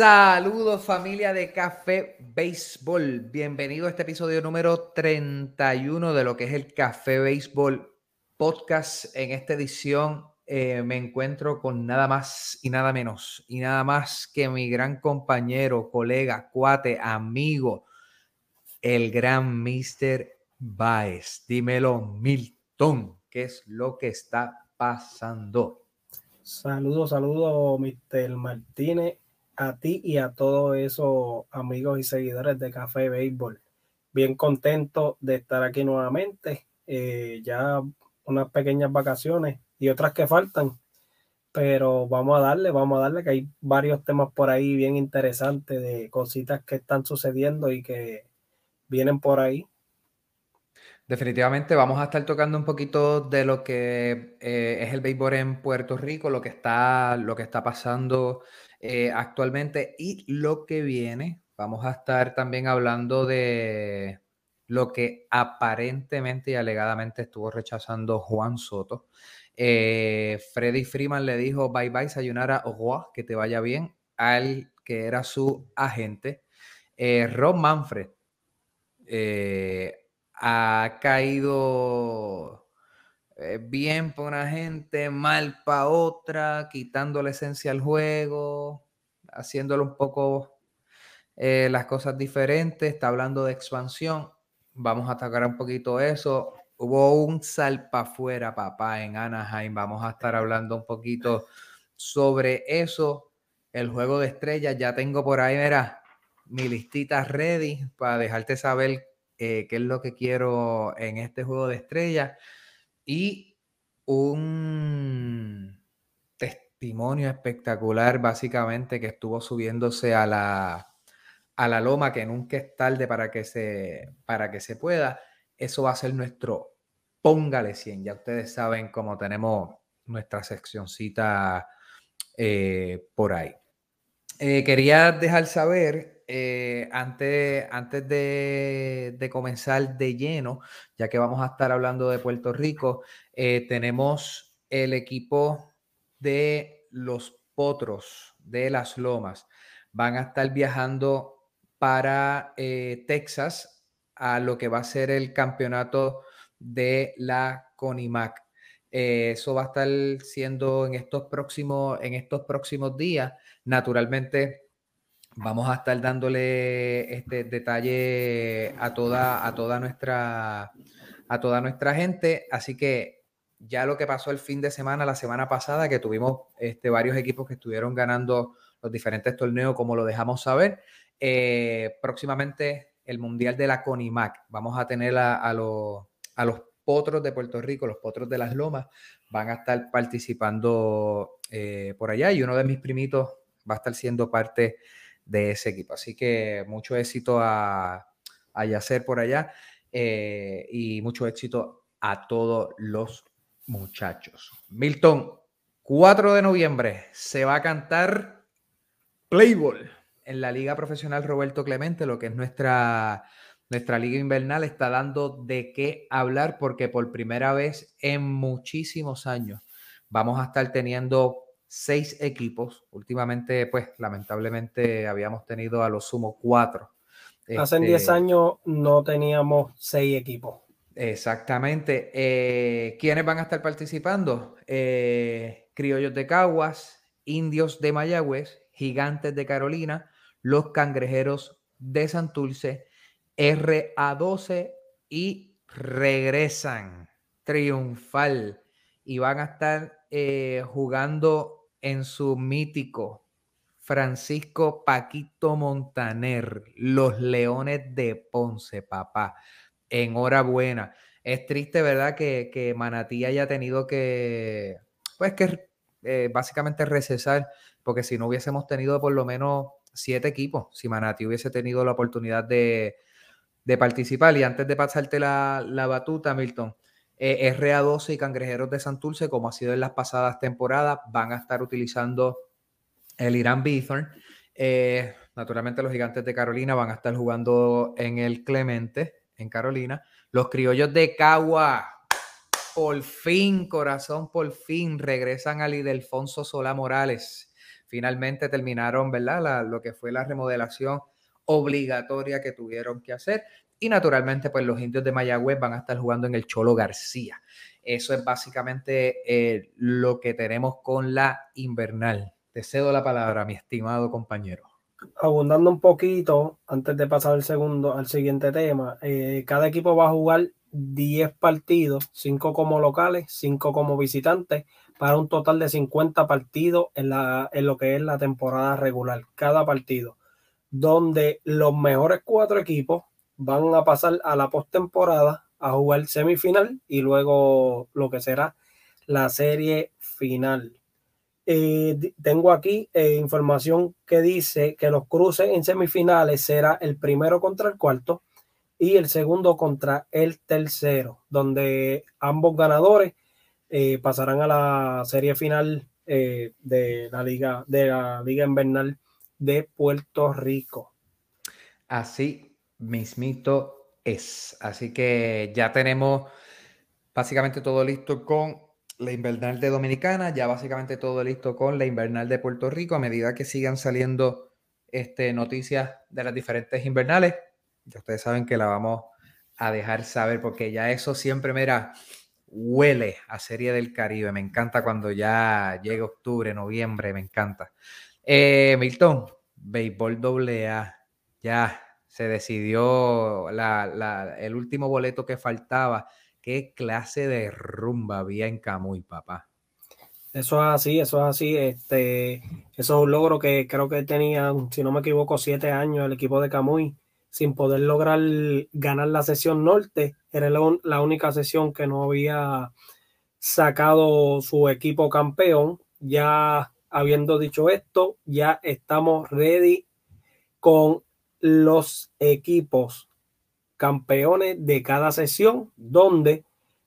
Saludos familia de Café Béisbol. Bienvenido a este episodio número 31 de lo que es el Café Béisbol podcast. En esta edición eh, me encuentro con nada más y nada menos y nada más que mi gran compañero, colega, cuate, amigo, el gran Mr. Baez. Dímelo, Milton, ¿qué es lo que está pasando? Saludos, saludos, Mr. Martínez, a ti y a todos esos amigos y seguidores de Café Béisbol. Bien contento de estar aquí nuevamente. Eh, ya unas pequeñas vacaciones y otras que faltan, pero vamos a darle, vamos a darle que hay varios temas por ahí bien interesantes de cositas que están sucediendo y que vienen por ahí. Definitivamente vamos a estar tocando un poquito de lo que eh, es el béisbol en Puerto Rico, lo que está, lo que está pasando eh, actualmente y lo que viene. Vamos a estar también hablando de lo que aparentemente y alegadamente estuvo rechazando Juan Soto. Eh, Freddy Freeman le dijo bye bye, sayonara, ojo, que te vaya bien, al que era su agente. Rob Manfred ha caído eh, bien para una gente, mal para otra, quitando la esencia al juego, haciéndolo un poco eh, las cosas diferentes, está hablando de expansión. Vamos a atacar un poquito eso. Hubo un salpa afuera, papá, en Anaheim. Vamos a estar hablando un poquito sobre eso. El juego de estrellas, ya tengo por ahí, mira, mi listita ready para dejarte saber eh, qué es lo que quiero en este juego de estrellas y un testimonio espectacular básicamente que estuvo subiéndose a la, a la loma, que nunca es tarde para que se, para que se pueda. Eso va a ser nuestro póngale 100. Ya ustedes saben cómo tenemos nuestra seccioncita eh, por ahí. Eh, quería dejar saber eh, antes, antes de, comenzar de lleno, ya que vamos a estar hablando de Puerto Rico, eh, tenemos el equipo de los Potros de las Lomas. Van a estar viajando para eh, Texas a lo que va a ser el campeonato de la CONIMAC. eso va a estar siendo en estos próximos, en estos próximos días. Naturalmente, vamos a estar dándole este detalle a toda, a toda nuestra a toda nuestra gente. Así que ya lo que pasó el fin de semana, la semana pasada, que tuvimos este, varios equipos que estuvieron ganando los diferentes torneos, como lo dejamos saber. Eh, próximamente el Mundial de la CONIMAC. Vamos a tener a, los, a los potros de Puerto Rico, los potros de las lomas, van a estar participando eh, por allá y uno de mis primitos va a estar siendo parte de ese equipo. Así que mucho éxito a, a Yacer por allá eh, y mucho éxito a todos los muchachos. Milton, 4 de noviembre se va a cantar Playball en la Liga Profesional Roberto Clemente, lo que es nuestra, nuestra liga invernal, está dando de qué hablar porque por primera vez en muchísimos años vamos a estar teniendo seis equipos. Últimamente, pues lamentablemente habíamos tenido a lo sumo cuatro. Hace 10 este años no teníamos seis equipos. Exactamente. Eh, ¿Quiénes van a estar participando? Eh, Criollos de Caguas, Indios de Mayagüez, Gigantes de Carolina, los Cangrejeros de Santurce, RA12 y regresan triunfal y van a estar eh, jugando en su mítico Francisco Paquito Montaner, los Leones de Ponce, papá. Enhorabuena. Es triste, ¿verdad? Que, que Manatí haya tenido que, pues, que eh, básicamente recesar, porque si no hubiésemos tenido por lo menos siete equipos, si Manati hubiese tenido la oportunidad de, participar. Y antes de pasarte la, batuta, Milton, eh, RA12 y Cangrejeros de Santurce, como ha sido en las pasadas temporadas, van a estar utilizando el Irán Bithorn. Eh, naturalmente los gigantes de Carolina van a estar jugando en el Clemente, en Carolina. Los criollos de Cagua, por fin, corazón, por fin regresan al Ildefonso Solá Morales. Finalmente terminaron, ¿verdad? lo que fue la remodelación obligatoria que tuvieron que hacer. Y naturalmente, pues los indios de Mayagüez van a estar jugando en el Cholo García. Eso es básicamente eh, lo que tenemos con la invernal. Te cedo la palabra, mi estimado compañero. Abundando un poquito, antes de pasar al segundo, al siguiente tema, eh, cada equipo va a jugar 10 partidos, 5 como locales, 5 como visitantes, para un total de 50 partidos en, la, en lo que es la temporada regular, cada partido, donde los mejores cuatro equipos van a pasar a la postemporada a jugar semifinal y luego lo que será la serie final. Eh, tengo aquí eh, información que dice que los cruces en semifinales será el primero contra el cuarto y el segundo contra el tercero, donde ambos ganadores eh, pasarán a la serie final de la liga de la liga invernal de Puerto Rico. Así mismito es. Así que ya tenemos básicamente todo listo con la invernal de Dominicana, ya básicamente todo listo con la invernal de Puerto Rico. A medida que sigan saliendo este, noticias de las diferentes invernales, ya ustedes saben que la vamos a dejar saber porque ya eso siempre, mira, huele a Serie del Caribe. Me encanta cuando ya llega octubre, noviembre, me encanta. Eh, Milton, Béisbol AA, ya se decidió el último boleto que faltaba qué clase de rumba había en Camuy, papá. Eso es así, eso es así. Este, eso es un logro que creo que tenían, si no me equivoco, siete años el equipo de Camuy sin poder lograr ganar la sesión norte. Era la, única sesión que no había sacado su equipo campeón. Ya habiendo dicho esto, ya estamos ready con los equipos campeones de cada sesión, donde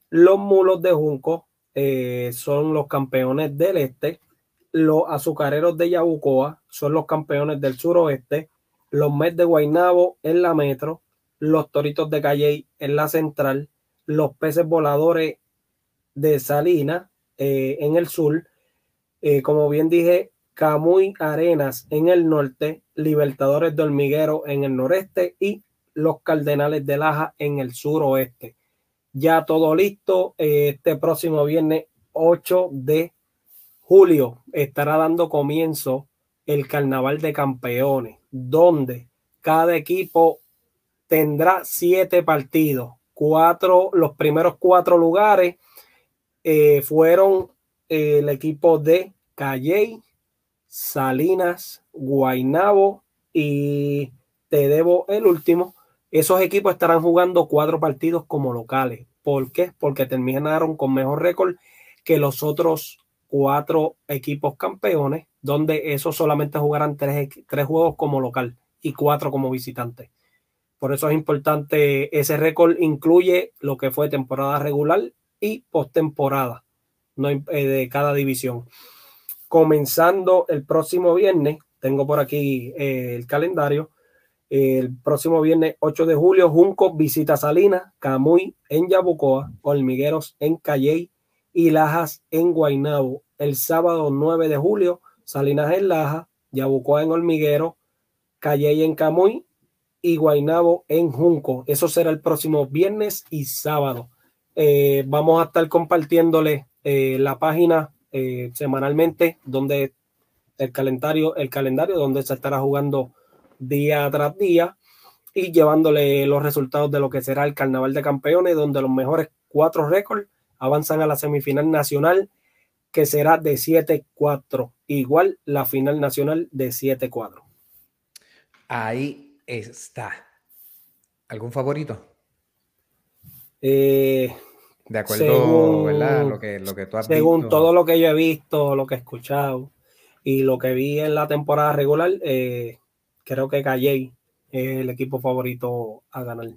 los mulos de Junco eh, son los campeones del este, los azucareros de Yabucoa son los campeones del suroeste, los Mets de Guaynabo en la metro, los toritos de Calley en la central, los peces voladores de Salina eh, en el sur, eh, como bien dije, Camuy Arenas en el norte, Libertadores de Hormiguero en el noreste y los Cardenales de Laja en el suroeste. Ya todo listo. Este próximo viernes 8 de julio estará dando comienzo el Carnaval de Campeones, donde cada equipo tendrá siete partidos. Cuatro, los primeros cuatro lugares eh, fueron el equipo de Calley, Salinas, Guainabo y te debo el último, esos equipos estarán jugando cuatro partidos como locales. ¿Por qué? Porque terminaron con mejor récord que los otros cuatro equipos campeones, donde esos solamente jugarán tres, tres juegos como local y cuatro como visitante. Por eso es importante, ese récord incluye lo que fue temporada regular y postemporada eh, de cada división. Comenzando el próximo viernes, tengo por aquí eh, el calendario, el próximo viernes 8 de julio, Junco visita Salinas, Camuy en Yabucoa, Hormigueros en Calley y Lajas en Guaynabo. El sábado 9 de julio, Salinas en Laja, Yabucoa en Hormiguero, Calley en Camuy y Guaynabo en Junco. Eso será el próximo viernes y sábado. Eh, vamos a estar compartiéndole eh, la página eh, semanalmente donde el calendario, el calendario donde se estará jugando día tras día y llevándole los resultados de lo que será el Carnaval de Campeones, donde los mejores cuatro récords avanzan a la semifinal nacional, que será de 7-4. Igual la final nacional de 7-4. Ahí está. ¿Algún favorito? Eh, De acuerdo, ¿verdad? Lo que, lo que tú has según todo lo que yo he visto, lo que he escuchado y lo que vi en la temporada regular, eh, creo que Calle es el equipo favorito a ganar.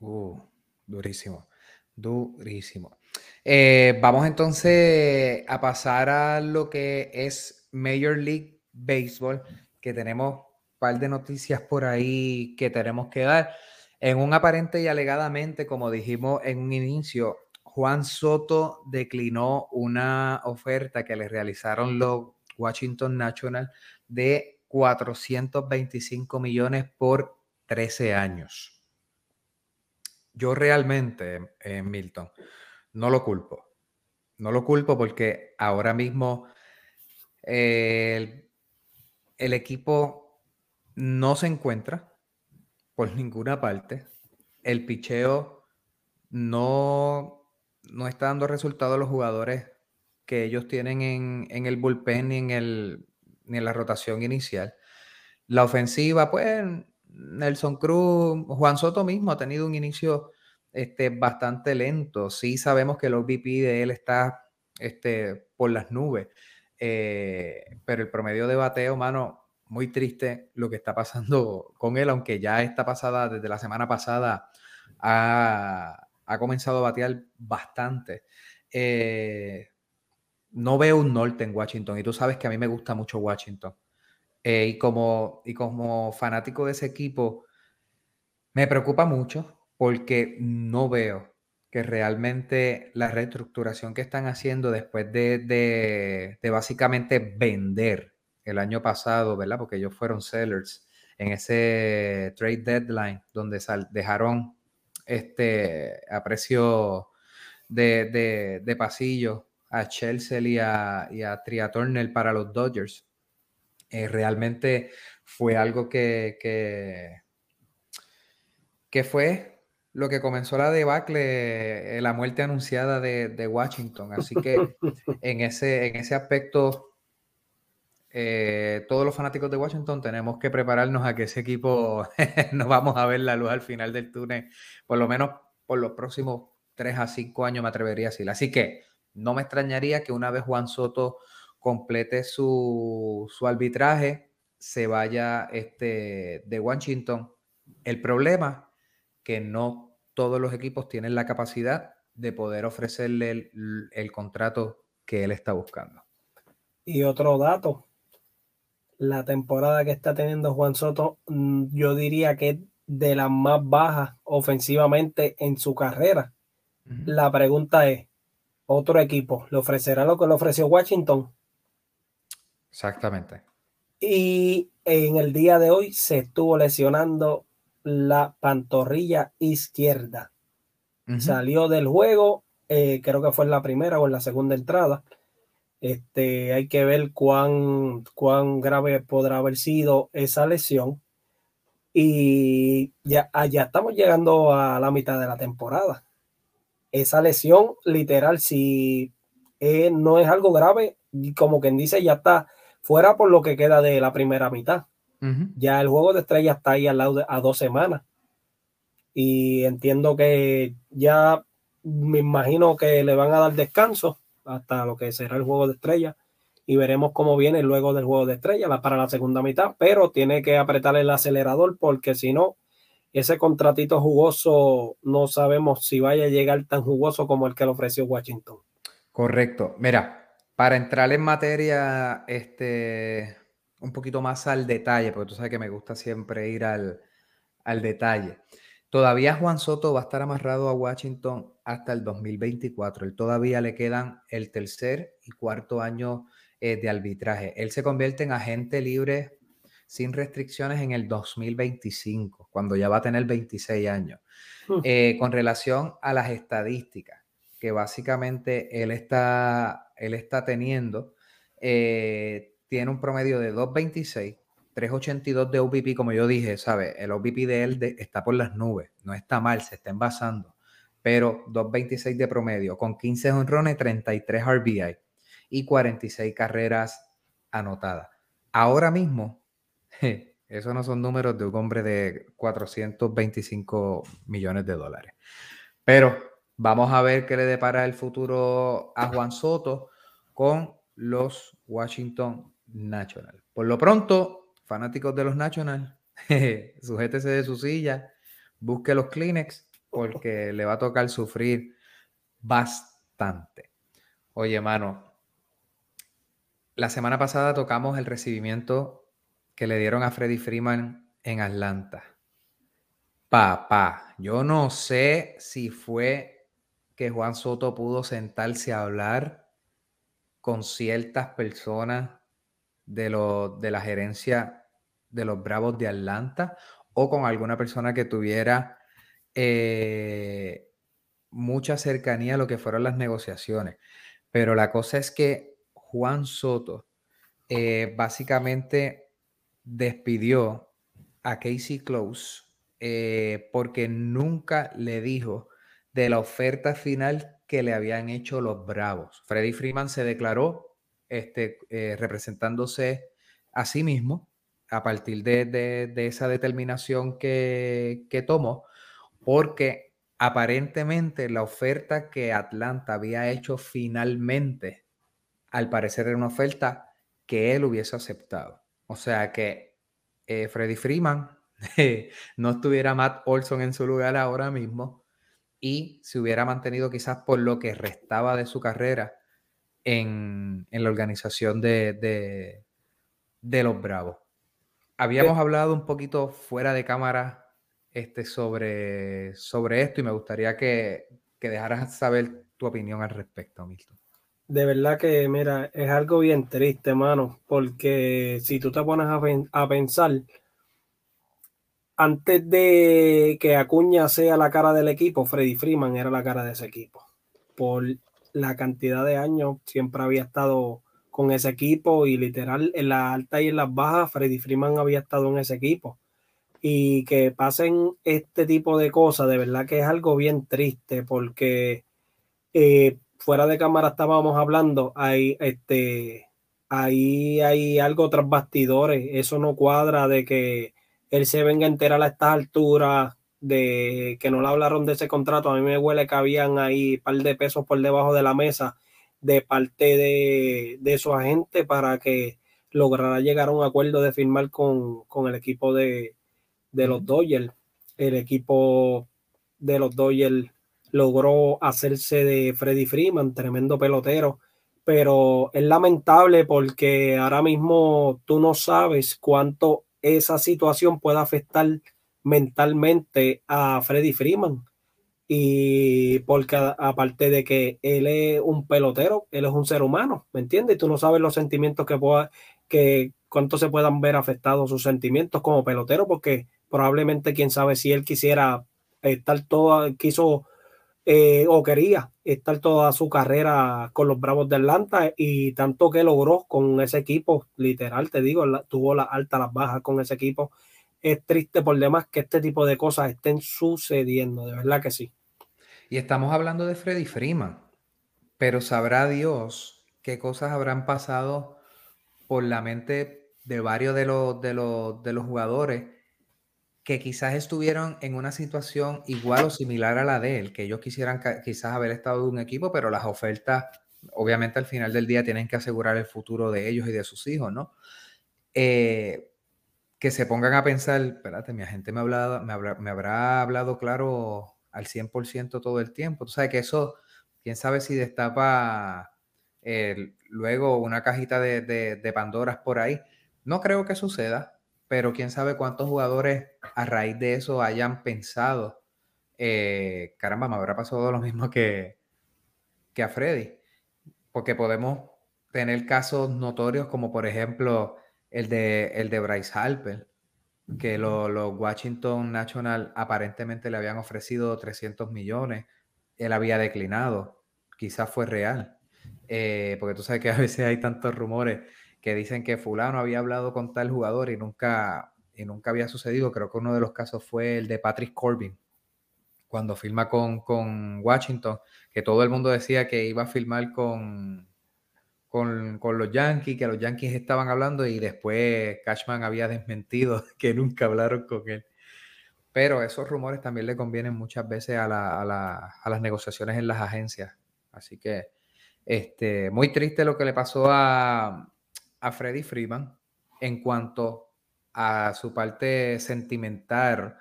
Uh, durísimo, durísimo. Eh, vamos entonces a pasar a lo que es Major League Baseball, que tenemos un par de noticias por ahí que tenemos que dar. En un aparente y alegadamente, como dijimos en un inicio, Juan Soto declinó una oferta que le realizaron los Washington National de 425 millones por 13 años. Yo realmente, eh, Milton, no lo culpo. No lo culpo porque ahora mismo eh, el, equipo no se encuentra por ninguna parte. El picheo no, no está dando resultados a los jugadores que ellos tienen en, en el bullpen ni en, el, ni en la rotación inicial. La ofensiva, pues Nelson Cruz, Juan Soto mismo ha tenido un inicio este, bastante lento. Sí sabemos que el OVP de él está este, por las nubes, eh, pero el promedio de bateo, mano, muy triste lo que está pasando con él, aunque ya está pasada, desde la semana pasada, ha, comenzado a batear bastante. Eh, no veo un norte en Washington y tú sabes que a mí me gusta mucho Washington. Eh, y, como, y como fanático de ese equipo, me preocupa mucho porque no veo que realmente la reestructuración que están haciendo después de, básicamente vender el año pasado, ¿verdad? Porque ellos fueron sellers en ese trade deadline donde dejaron este, a precio de, pasillo a Chelsea y a, y a para los Dodgers. Eh, realmente fue algo que, que, que fue lo que comenzó la debacle, eh, la muerte anunciada de, Washington. Así que en ese, en ese aspecto, eh, todos los fanáticos de Washington tenemos que prepararnos a que ese equipo no vamos a ver la luz al final del túnel, por lo menos por los próximos 3 a 5 años me atrevería a decir. Así que no me extrañaría que una vez Juan Soto complete su, su arbitraje, se vaya este, de Washington. El problema que no todos los equipos tienen la capacidad de poder ofrecerle el, contrato que él está buscando. Y otro dato, la temporada que está teniendo Juan Soto, mm, yo diría que es de las más bajas ofensivamente en su carrera. La pregunta es, ¿otro equipo le ofrecerá lo que le ofreció Washington? Exactamente. Y en el día de hoy se estuvo lesionando la pantorrilla izquierda. Salió del juego, eh, creo que fue en la primera o en la segunda entrada. Este, hay que ver cuán, cuán grave podrá haber sido esa lesión. Y ya, allá ah, estamos llegando a la mitad de la temporada. Esa lesión, literal, si eh, no es algo grave, como quien dice, ya está fuera por lo que queda de la primera mitad. Ya el juego de estrellas está ahí al lado a dos semanas. Y entiendo que ya me imagino que le van a dar descanso hasta lo que será el juego de estrellas. Y veremos cómo viene luego del juego de estrellas para la segunda mitad. Pero tiene que apretar el acelerador porque si no, ese contratito jugoso no sabemos si vaya a llegar tan jugoso como el que le ofreció Washington. Correcto. Mira, para entrar en materia, este, un poquito más al detalle, porque tú sabes que me gusta siempre ir al, detalle. Todavía Juan Soto va a estar amarrado a Washington hasta el 2024. Él todavía le quedan el tercer y cuarto año eh, de arbitraje. Él se convierte en agente libre sin restricciones en el 2025, cuando ya va a tener 26 años. Eh, con relación a las estadísticas que básicamente él está, él está teniendo, eh, tiene un promedio de 2.26, 3.82 de OVP, como yo dije, ¿sabe? El OVP de él está por las nubes, no está mal, se está envasando, pero 2.26 de promedio, con 15 honrones, 33 RBI y 46 carreras anotadas. Ahora mismo, esos no son números de un hombre de 425 millones de dólares. Pero Vamos a ver qué le depara el futuro a Juan Soto con los Washington Nationals. Por lo pronto, fanáticos de los Nationals, sujétese de su silla, busque los Kleenex porque le va a tocar sufrir bastante. Oye, mano, la semana pasada tocamos el recibimiento que le dieron a Freddie Freeman en Atlanta. Papá, yo no sé si fue que Juan Soto pudo sentarse a hablar con ciertas personas de, lo, de la gerencia de los Bravos de Atlanta o con alguna persona que tuviera eh, mucha cercanía a lo que fueron las negociaciones. Pero la cosa es que Juan Soto eh, básicamente despidió a Casey Close eh, porque nunca le dijo de la oferta final que le habían hecho los Bravos. Freddy Freeman se declaró este, representándose a sí mismo a partir de, esa determinación que, que tomó, porque aparentemente la oferta que Atlanta había hecho finalmente, al parecer era una oferta que él hubiese aceptado. O sea que eh, Freddy Freeman no estuviera Matt Olson en su lugar ahora mismo y se hubiera mantenido quizás por lo que restaba de su carrera en, la organización de, de los Bravos. Habíamos hablado un poquito fuera de cámara este, sobre, sobre esto y me gustaría que, que dejaras saber tu opinión al respecto, Milton. De verdad que, mira, es algo bien triste, mano, porque si tú te pones a, pensar, antes de que Acuña sea la cara del equipo, Freddy Freeman era la cara de ese equipo. Por la cantidad de años siempre había estado con ese equipo y literal en la alta y en las bajas, Freddy Freeman había estado en ese equipo. Y que pasen este tipo de cosas, de verdad que es algo bien triste porque eh, fuera de cámara estábamos hablando, hay, este, ahí hay algo tras bastidores, eso no cuadra de que él se venga a enterar a estas alturas de que no le hablaron de ese contrato, a mí me huele que habían ahí un par de pesos por debajo de la mesa de parte de, su agente para que lograra llegar a un acuerdo de firmar con, el equipo de, los Dodgers. El equipo de los Dodgers logró hacerse de Freddy Freeman, tremendo pelotero, pero es lamentable porque ahora mismo tú no sabes cuánto esa situación puede afectar mentalmente a Freddy Freeman y porque aparte de que él es un pelotero, él es un ser humano, ¿me entiendes? Tú no sabes los sentimientos que pueda, que cuánto se puedan ver afectados sus sentimientos como pelotero, porque probablemente quién sabe si él quisiera estar toda, quiso eh, o quería estar toda su carrera con los Bravos de Atlanta y tanto que logró con ese equipo, literal, te digo, tuvo las altas, las bajas con ese equipo. Es triste por demás que este tipo de cosas estén sucediendo, de verdad que sí. Y estamos hablando de Freddy Freeman, pero sabrá Dios qué cosas habrán pasado por la mente de varios de los, de los, de los jugadores que quizás estuvieron en una situación igual o similar a la de él, que ellos quisieran quizás haber estado de un equipo, pero las ofertas, obviamente al final del día tienen que asegurar el futuro de ellos y de sus hijos, ¿no? Eh, que se pongan a pensar, espérate, mi agente me, me, me habrá hablado claro al 100% todo el tiempo. Tú sabes que eso, quién sabe si destapa luego una cajita de, de, Pandoras por ahí. No creo que suceda, pero quién sabe cuántos jugadores a raíz de eso hayan pensado, eh, caramba, me habrá pasado lo mismo que, que a Freddy, porque podemos tener casos notorios como por ejemplo el de, el de Bryce Harper, que los Washington National aparentemente le habían ofrecido 300 millones, él había declinado, quizás fue real, eh, porque tú sabes que a veces hay tantos rumores que dicen que fulano había hablado con tal jugador y nunca, y nunca había sucedido, creo que uno de los casos fue el de Patrick Corbin, cuando firma con, con Washington, que todo el mundo decía que iba a firmar con, con, los Yankees, que los Yankees estaban hablando y después Cashman había desmentido que nunca hablaron con él. pero esos rumores también le convienen muchas veces a, las negociaciones en las agencias. Así que este, muy triste lo que le pasó a, a Freddy Freeman en cuanto a su parte sentimental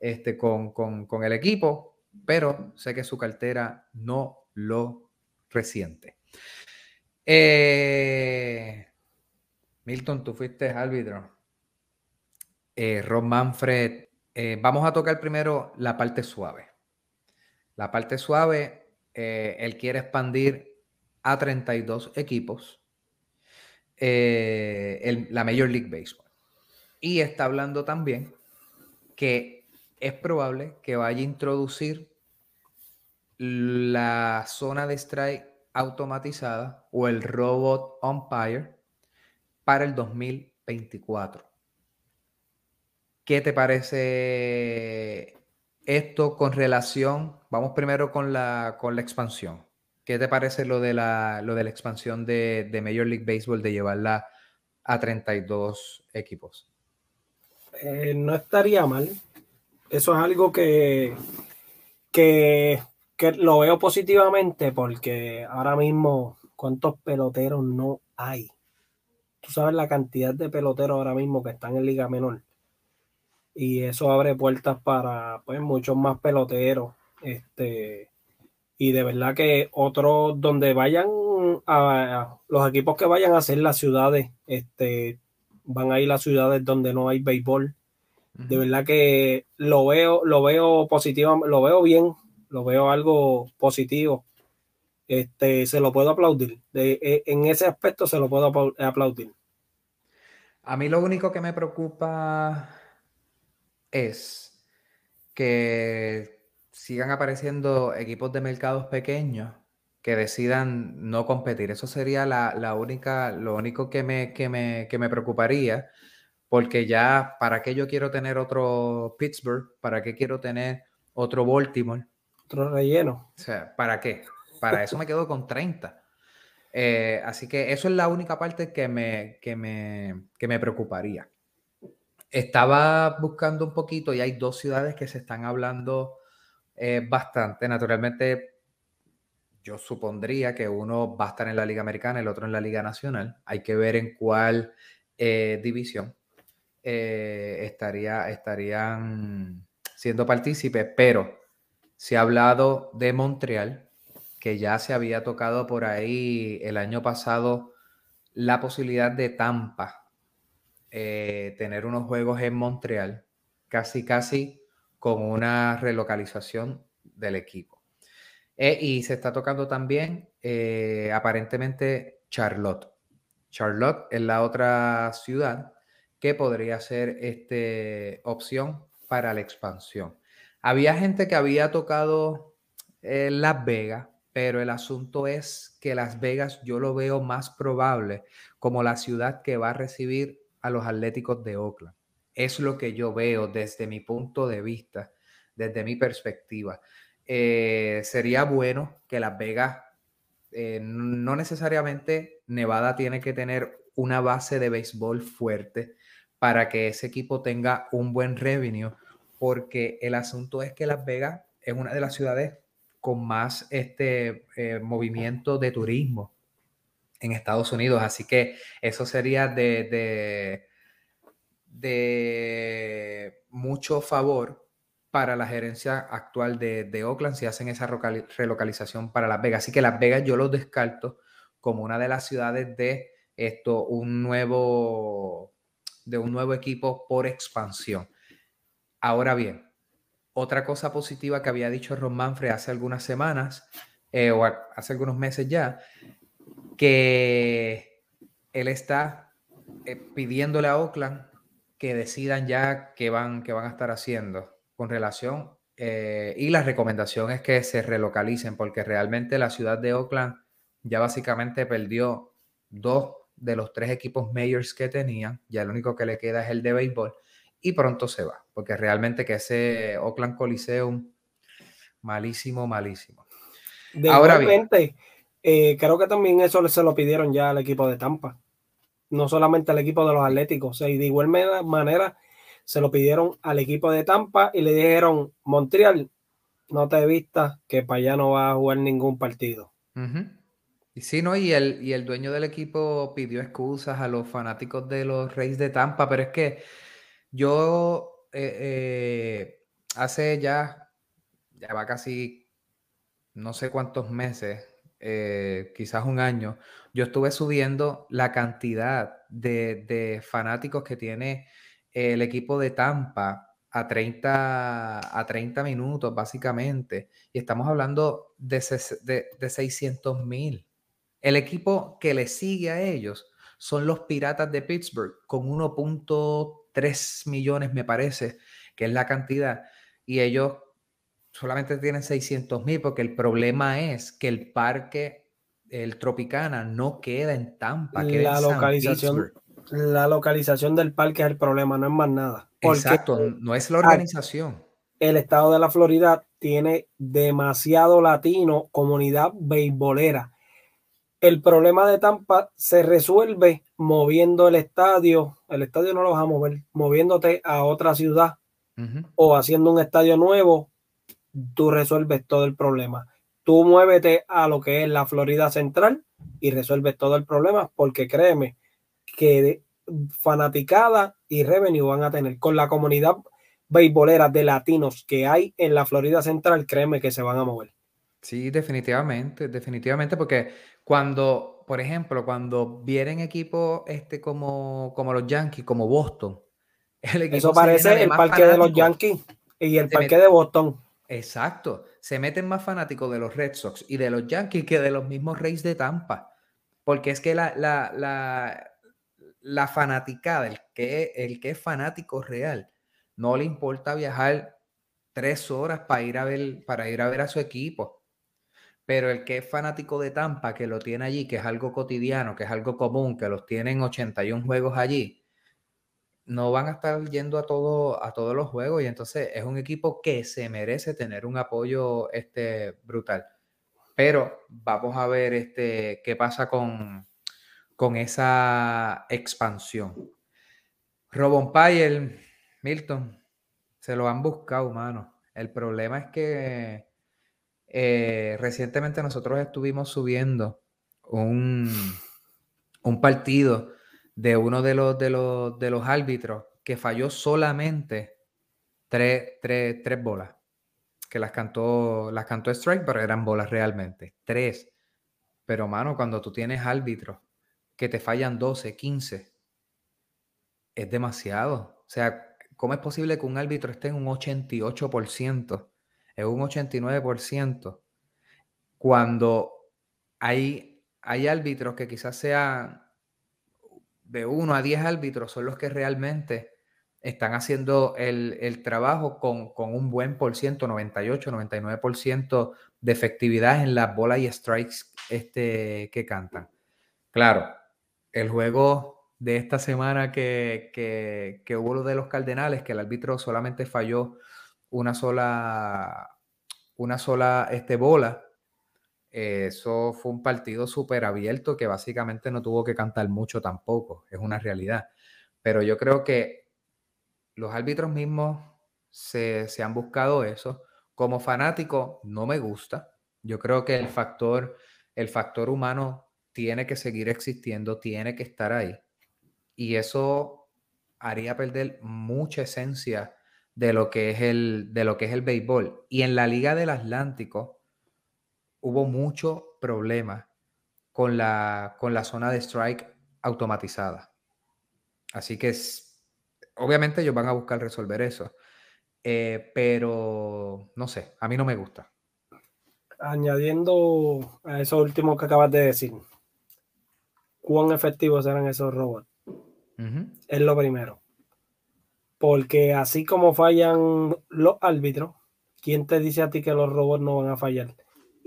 este, con, el equipo, pero sé que su cartera no lo resiente. Eh, Milton, tú fuiste árbitro. Eh, Ron Manfred eh, vamos a tocar primero la parte suave. La parte suave, eh, él quiere expandir a 32 equipos eh, la Major League Baseball. Y está hablando también que es probable que vaya a introducir la zona de strike automatizada o el robot umpire para el 2024. ¿Qué te parece esto con relación? Vamos primero con la, con la expansión. ¿Qué te parece lo de la, lo de la expansión de, Major League Baseball de llevarla a 32 equipos? Eh, no estaría mal. Eso es algo que, que, que lo veo positivamente porque ahora mismo, ¿cuántos peloteros no hay? Tú sabes la cantidad de peloteros ahora mismo que están en Liga Menor y eso abre puertas para pues muchos más peloteros. Este, y de verdad que otros donde vayan a, los equipos que vayan a hacer las ciudades, este, van a ir las ciudades donde no hay béisbol. De verdad que lo veo, lo veo positivo, lo veo bien, lo veo algo positivo. Este, se lo puedo aplaudir. De, e, en ese aspecto se lo puedo aplaudir. A mí lo único que me preocupa es que sigan apareciendo equipos de mercados pequeños que decidan no competir. Eso sería la, única, lo único que me, que me, que me preocuparía, porque ya, ¿para qué yo quiero tener otro Pittsburgh? ¿Para qué quiero tener otro Baltimore? Otro relleno. O sea, ¿para qué? Para eso me quedo con 30. Eh, así que eso es la única parte que me, que me, que me preocuparía. Estaba buscando un poquito y hay dos ciudades que se están hablando eh, bastante. Naturalmente, yo supondría que uno va a estar en la Liga Americana, el otro en la Liga Nacional. Hay que ver en cuál eh, división eh, estaría, estarían siendo partícipes, pero se ha hablado de Montreal, que ya se había tocado por ahí el año pasado la posibilidad de Tampa eh, tener unos juegos en Montreal, casi casi con una relocalización del equipo. Eh, y se está tocando también eh, aparentemente Charlotte. Charlotte es la otra ciudad que podría ser este, opción para la expansión. Había gente que había tocado Las Vegas, pero el asunto es que Las Vegas yo lo veo más probable como la ciudad que va a recibir a los Atléticos de Oakland. Es lo que yo veo desde mi punto de vista, desde mi perspectiva. Eh, sería bueno que Las Vegas, eh, no necesariamente Nevada tiene que tener una base de béisbol fuerte para que ese equipo tenga un buen revenue, porque el asunto es que Las Vegas es una de las ciudades con más este, eh, movimiento de turismo en Estados Unidos. Así que eso sería de, de, mucho favor para la gerencia actual de, Oakland si hacen esa relocalización para Las Vegas. Así que Las Vegas yo lo descarto como una de las ciudades de esto, un nuevo, de un nuevo equipo por expansión. Ahora bien, otra cosa positiva que había dicho Ron Manfred hace algunas semanas eh, o hace algunos meses ya, que él está eh, pidiéndole a Oakland que decidan ya qué van, qué van a estar haciendo con relación eh, y la recomendación es que se relocalicen porque realmente la ciudad de Oakland ya básicamente perdió dos de los tres equipos mayors que tenían, ya el único que le queda es el de béisbol y pronto se va, porque realmente que ese Oakland Coliseum malísimo, malísimo. Ahora bien, eh, creo que también eso se lo pidieron ya al equipo de Tampa, no solamente al equipo de los Atléticos. y de igual manera se lo pidieron al equipo de Tampa y le dijeron, Montreal, no te vistas que para allá no va a jugar ningún partido. Y sí, ¿no? Y el, y el dueño del equipo pidió excusas a los fanáticos de los Reyes de Tampa, pero es que yo eh, eh, hace ya, ya va casi no sé cuántos meses, eh, quizás un año, yo estuve subiendo la cantidad de, de fanáticos que tiene el equipo de Tampa a 30, a 30 minutos, básicamente. Y estamos hablando de, de, de 600 mil. El equipo que le sigue a ellos son los Piratas de Pittsburgh, con 1.3 millones, me parece, que es la cantidad. Y ellos solamente tienen 600 mil, porque el problema es que el parque, el Tropicana, no queda en Tampa. la, localización, la localización del parque es el problema, no es más nada. Exacto, no es la organización. El estado de la Florida tiene demasiado latino, comunidad beisbolera. El problema de Tampa se resuelve moviendo el estadio. El estadio no lo vas a mover, moviéndote a otra ciudad o haciendo un estadio nuevo. Tú resuelves todo el problema. Tú muévete a lo que es la Florida Central y resuelves todo el problema, porque créeme que fanaticada y revenue van a tener con la comunidad beisbolera de latinos que hay en la Florida Central, créeme que se van a mover. Sí, definitivamente, definitivamente, porque cuando, por ejemplo, cuando vienen equipos este, como, como los Yankees, como Boston, eso parece el parque de los Yankees y el parque de Boston. Exacto, se meten más fanáticos de los Red Sox y de los Yankees que de los mismos Reyes de Tampa, porque es que la, la la fanaticada, el que, el que es fanático real, no le importa viajar tres horas para ir a ver, para ir a ver a su equipo. Pero el que es fanático de Tampa, que lo tiene allí, que es algo cotidiano, que es algo común, que los tienen 81 juegos allí, no van a estar yendo a, todo, a todos los juegos y entonces es un equipo que se merece tener un apoyo este, brutal. Pero vamos a ver este, qué pasa con, con esa expansión. Robon Payel, Milton, se lo han buscado, mano. El problema es que eh, recientemente nosotros estuvimos subiendo un, un partido de uno de los, de, los, de los árbitros que falló solamente tres, tres, tres bolas. Que las cantó, las cantó strike, pero eran bolas realmente. Tres. Pero, mano, cuando tú tienes árbitros que te fallan 12, 15, es demasiado. O sea, ¿cómo es posible que un árbitro esté en un 88%, en un 89%, cuando hay, hay árbitros que quizás sean de 1 a 10 árbitros, son los que realmente están haciendo el, trabajo con, con, un buen por ciento, 98, 99% de efectividad en las bolas y strikes este, que cantan. Claro, el juego de esta semana que, que, hubo lo de los Cardenales, que el árbitro solamente falló una sola, una sola este, bola. Eso fue un partido súper abierto que básicamente no tuvo que cantar mucho tampoco, es una realidad. Pero yo creo que los árbitros mismos se, se han buscado eso. Como fanático no me gusta. Yo creo que el factor, el factor humano tiene que seguir existiendo, tiene que estar ahí. Y eso haría perder mucha esencia de lo que es el, de lo que es el béisbol. Y en la Liga del Atlántico hubo mucho problema con la, con la zona de strike automatizada. Así que es, obviamente ellos van a buscar resolver eso. Eh, pero no sé, a mí no me gusta. Añadiendo a eso último que acabas de decir, cuán efectivos eran esos robots. Es lo primero. Porque así como fallan los árbitros, ¿quién te dice a ti que los robots no van a fallar?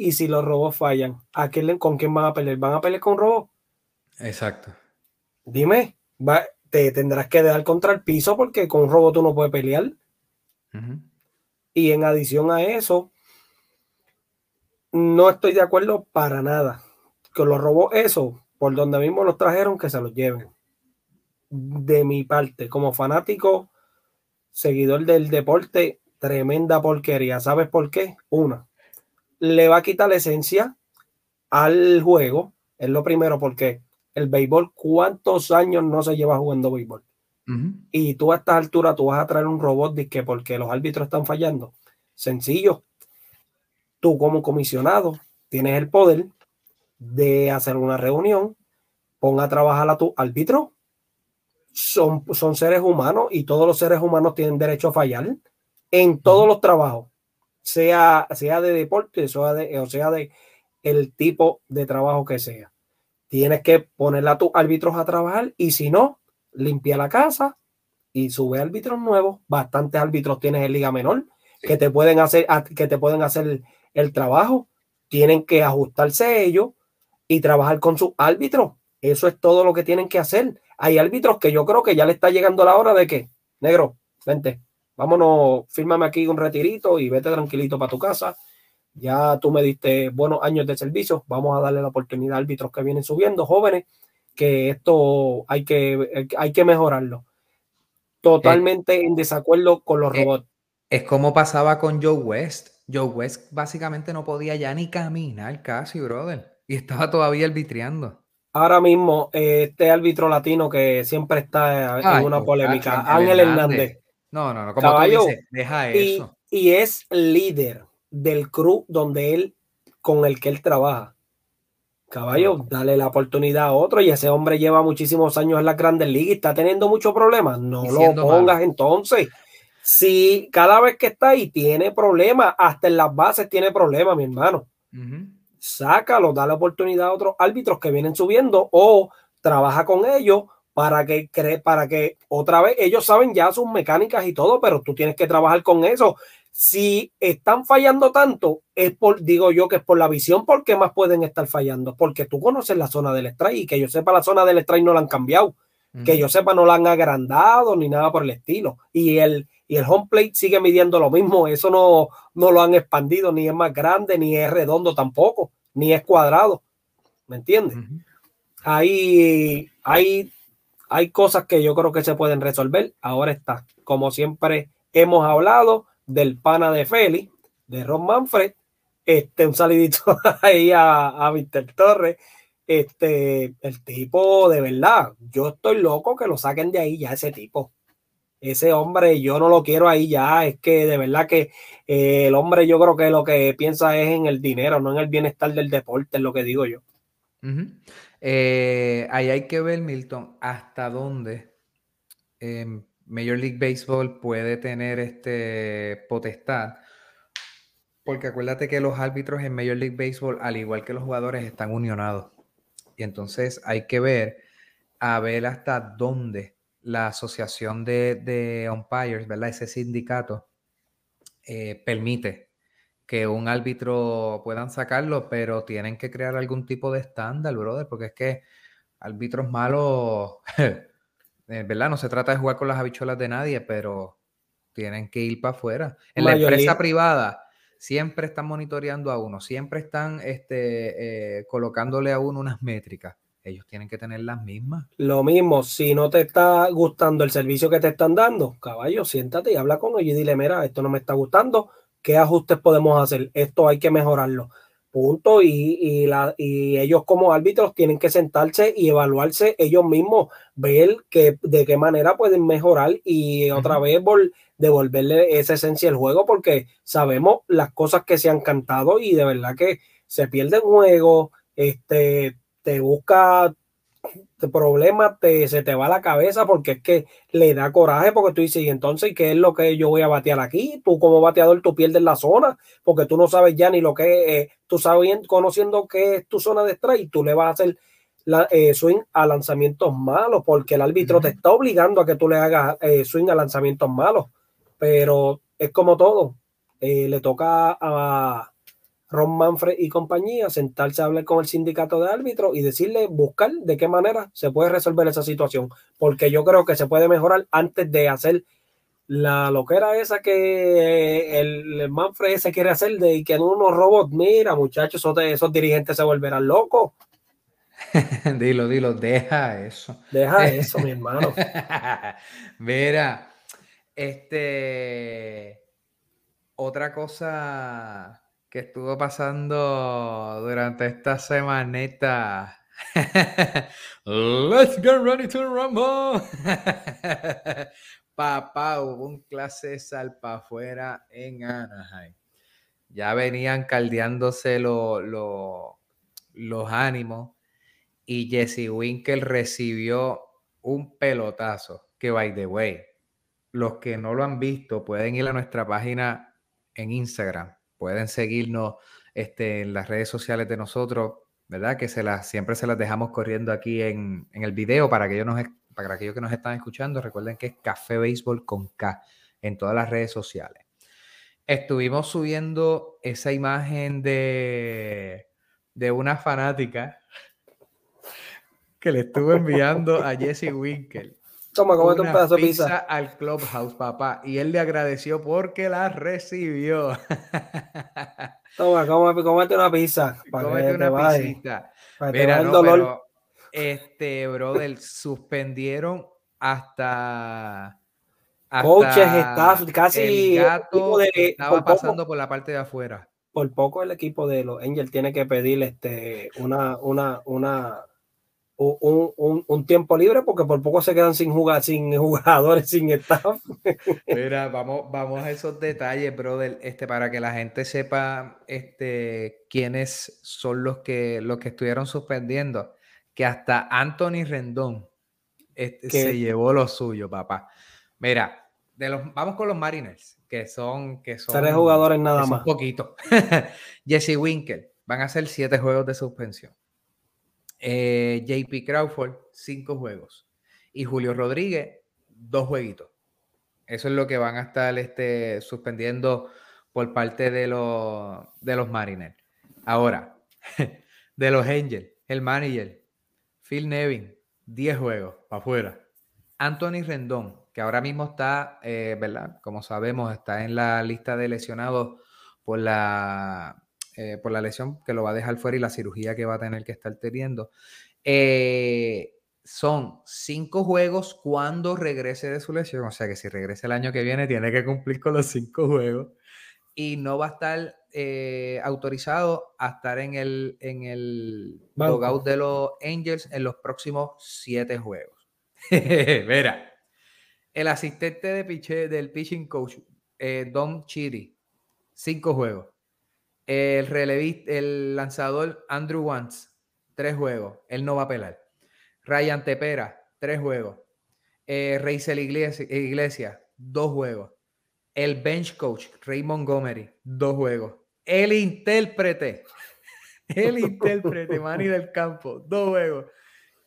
Y si los robots fallan, ¿a ¿con quién van a pelear? ¿Van a pelear con un robot? Exacto. Dime, te tendrás que dar contra el piso porque con un robot tú no puedes pelear. Y en adición a eso, no estoy de acuerdo para nada. Con los robots, eso, por donde mismo los trajeron, que se los lleven. De mi parte, como fanático, seguidor del deporte, tremenda porquería. ¿Sabes por qué? Una, le va a quitar la esencia al juego. Es lo primero, porque el béisbol, ¿cuántos años no se lleva jugando béisbol? Y tú a esta altura, tú vas a traer un robot de que porque los árbitros están fallando. Sencillo. Tú como comisionado tienes el poder de hacer una reunión, ponga a trabajar a tu árbitro. Son, son seres humanos y todos los seres humanos tienen derecho a fallar en todos los trabajos, sea, sea de deporte, sea de, o sea de el tipo de trabajo que sea. Tienes que ponerle a tus árbitros a trabajar y si no, limpia la casa y sube árbitros nuevos. Bastantes árbitros tienes en Liga Menor que te pueden hacer, que te pueden hacer el, trabajo. Tienen que ajustarse ellos y trabajar con sus árbitros. Eso es todo lo que tienen que hacer. Hay árbitros que yo creo que ya le está llegando la hora de que, negro, vente, vámonos, fírmame aquí un retirito y vete tranquilito para tu casa. Ya tú me diste buenos años de servicio. Vamos a darle la oportunidad a árbitros que vienen subiendo, jóvenes, que esto hay que, hay que mejorarlo. Totalmente en desacuerdo con los robots. Es como pasaba con Joe West. Joe West básicamente no podía ya ni caminar casi, brother. Y estaba todavía arbitriando. Ahora mismo, este árbitro latino que siempre está en una polémica, Ángel Hernández. No, no, no, como tú dices, deja eso. Y es líder del crew donde él, con el que él trabaja. Caballo, dale la oportunidad a otro y ese hombre lleva muchísimos años en las grandes ligas y está teniendo muchos problemas. No lo pongas entonces. Si cada vez que está ahí tiene problemas, hasta en las bases tiene problemas, mi hermano. Sácalo, dale oportunidad a otros árbitros que vienen subiendo o trabaja con ellos para que, para que otra vez ellos saben ya sus mecánicas y todo, pero tú tienes que trabajar con eso si están fallando tanto, es por, digo yo que es por la visión, porque más pueden estar fallando? Porque tú conoces la zona del strike y que yo sepa, la zona del strike no la han cambiado, que yo sepa, no la han agrandado ni nada por el estilo. Y el, y el home plate sigue midiendo lo mismo, eso no, no lo han expandido, ni es más grande, ni es redondo tampoco, ni es cuadrado. ¿Me entiendes? hay, hay, hay cosas que yo creo que se pueden resolver. Ahora está, como siempre hemos hablado del pana de Feli, de Ron Manfred. Este, un salidito ahí a, a Mr. Torres. Este, el tipo, de verdad, yo estoy loco que lo saquen de ahí ya ese tipo. Ese hombre, yo no lo quiero ahí ya. Es que de verdad que eh, el hombre, yo creo que lo que piensa es en el dinero, no en el bienestar del deporte, es lo que digo yo. Eh, ahí hay que ver, Milton, hasta dónde em, Major League Baseball puede tener este potestad. Porque acuérdate que los árbitros en Major League Baseball, al igual que los jugadores, están unionados. Y entonces hay que ver, a ver hasta dónde la asociación de, umpires, ¿verdad? Ese sindicato eh, permite que un árbitro puedan sacarlo, pero tienen que crear algún tipo de estándar, brother, porque es que árbitros malos Eh, ¿verdad? No se trata de jugar con las habichuelas de nadie, pero tienen que ir para afuera. En la empresa privada siempre están monitoreando a uno, siempre están este, eh, colocándole a uno unas métricas. Ellos tienen que tener las mismas. Lo mismo, si no te está gustando el servicio que te están dando, caballo, siéntate y habla con ellos y dile, mira, esto no me está gustando, ¿qué ajustes podemos hacer? Esto hay que mejorarlo. Punto. Y, la, y ellos como árbitros tienen que sentarse y evaluarse ellos mismos, ver que, de qué manera pueden mejorar y otra vez devolverle esa esencia al juego porque sabemos las cosas que se han cantado y de verdad que se pierde el juego, este, te busca problema te, se te va a la cabeza porque es que le da coraje porque tú dices, y entonces, ¿qué es lo que yo voy a batear aquí? Tú como bateador, tú pierdes la zona porque tú no sabes ya ni lo que es, tú sabes, conociendo qué es tu zona de strike, tú le vas a hacer la, eh, swing a lanzamientos malos porque el árbitro te está obligando a que tú le hagas eh, swing a lanzamientos malos, pero es como todo, eh, le toca a Ron Manfred y compañía, sentarse a hablar con el sindicato de árbitros y decirle, buscar de qué manera se puede resolver esa situación, porque yo creo que se puede mejorar antes de hacer la loquera esa que el, Manfred se quiere hacer de que en unos robots, mira muchachos, esos, esos dirigentes se volverán locos. dilo, dilo, deja eso. Deja eso, mi hermano. Mira, Este, otra cosa que estuvo pasando durante esta semanita. Let's get ready to rumble. Papá, hubo un clase salpa afuera en Anaheim. Ya venían caldeándose los ánimos y Jesse Winkle recibió un pelotazo que, by the way, los que no lo han visto pueden ir a nuestra página en Instagram, pueden seguirnos este, en las redes sociales de nosotros, ¿verdad? Que se las, siempre se las dejamos corriendo aquí en, el video para que, nos, para aquellos que nos están escuchando. Recuerden que es Café Béisbol con K en todas las redes sociales. Estuvimos subiendo esa imagen de, de una fanática que le estuvo enviando a Jesse Winkle. Toma, un pedazo de pizza. al Clubhouse, papá. Y él le agradeció porque la recibió. Toma, cómete una pizza. Cómete una pizza. Mira, no, pero este, brother, suspendieron hasta... hasta Coaches, staff, casi el gato estaba pasando por la parte de afuera. Por poco el equipo de los Angels tiene que pedir este, una, una, una, un, tiempo libre porque por poco se quedan sin jugar, sin jugadores, sin staff. Mira, vamos, vamos a esos detalles, brother, este, para que la gente sepa este, quiénes son los que, los que estuvieron suspendiendo. Que hasta Anthony Rendón este, se llevó lo suyo, papá. Mira, de los, vamos con los Mariners, que son, que son tres jugadores nada más. Un poquito. Jesse Winkle, van a ser siete juegos de suspensión. Eh, JP Crawford, cinco juegos. Y Julio Rodríguez, dos jueguitos. Eso es lo que van a estar este, suspendiendo por parte de los, de los Mariners. Ahora, de los Angels, el manager, Phil Nevin, 10 juegos para afuera. Anthony Rendón, que ahora mismo está, eh, ¿verdad? Como sabemos, está en la lista de lesionados por la eh, por la lesión que lo va a dejar fuera y la cirugía que va a tener que estar teniendo. Eh, son cinco juegos cuando regrese de su lesión, o sea que si regresa el año que viene tiene que cumplir con los cinco juegos y no va a estar eh, autorizado a estar en el, en el logout de los Angels en los próximos siete juegos. Mira, el asistente de piche, del pitching coach, Don Chiri, cinco juegos. El relevista, el lanzador Andrew Wantz, tres juegos. Él no va a pelar. Ryan Tepera, tres juegos. Eh, Reisel Iglesia, dos juegos. El bench coach, Ray Montgomery, dos juegos. El intérprete, el intérprete, Manny del Campo, dos juegos.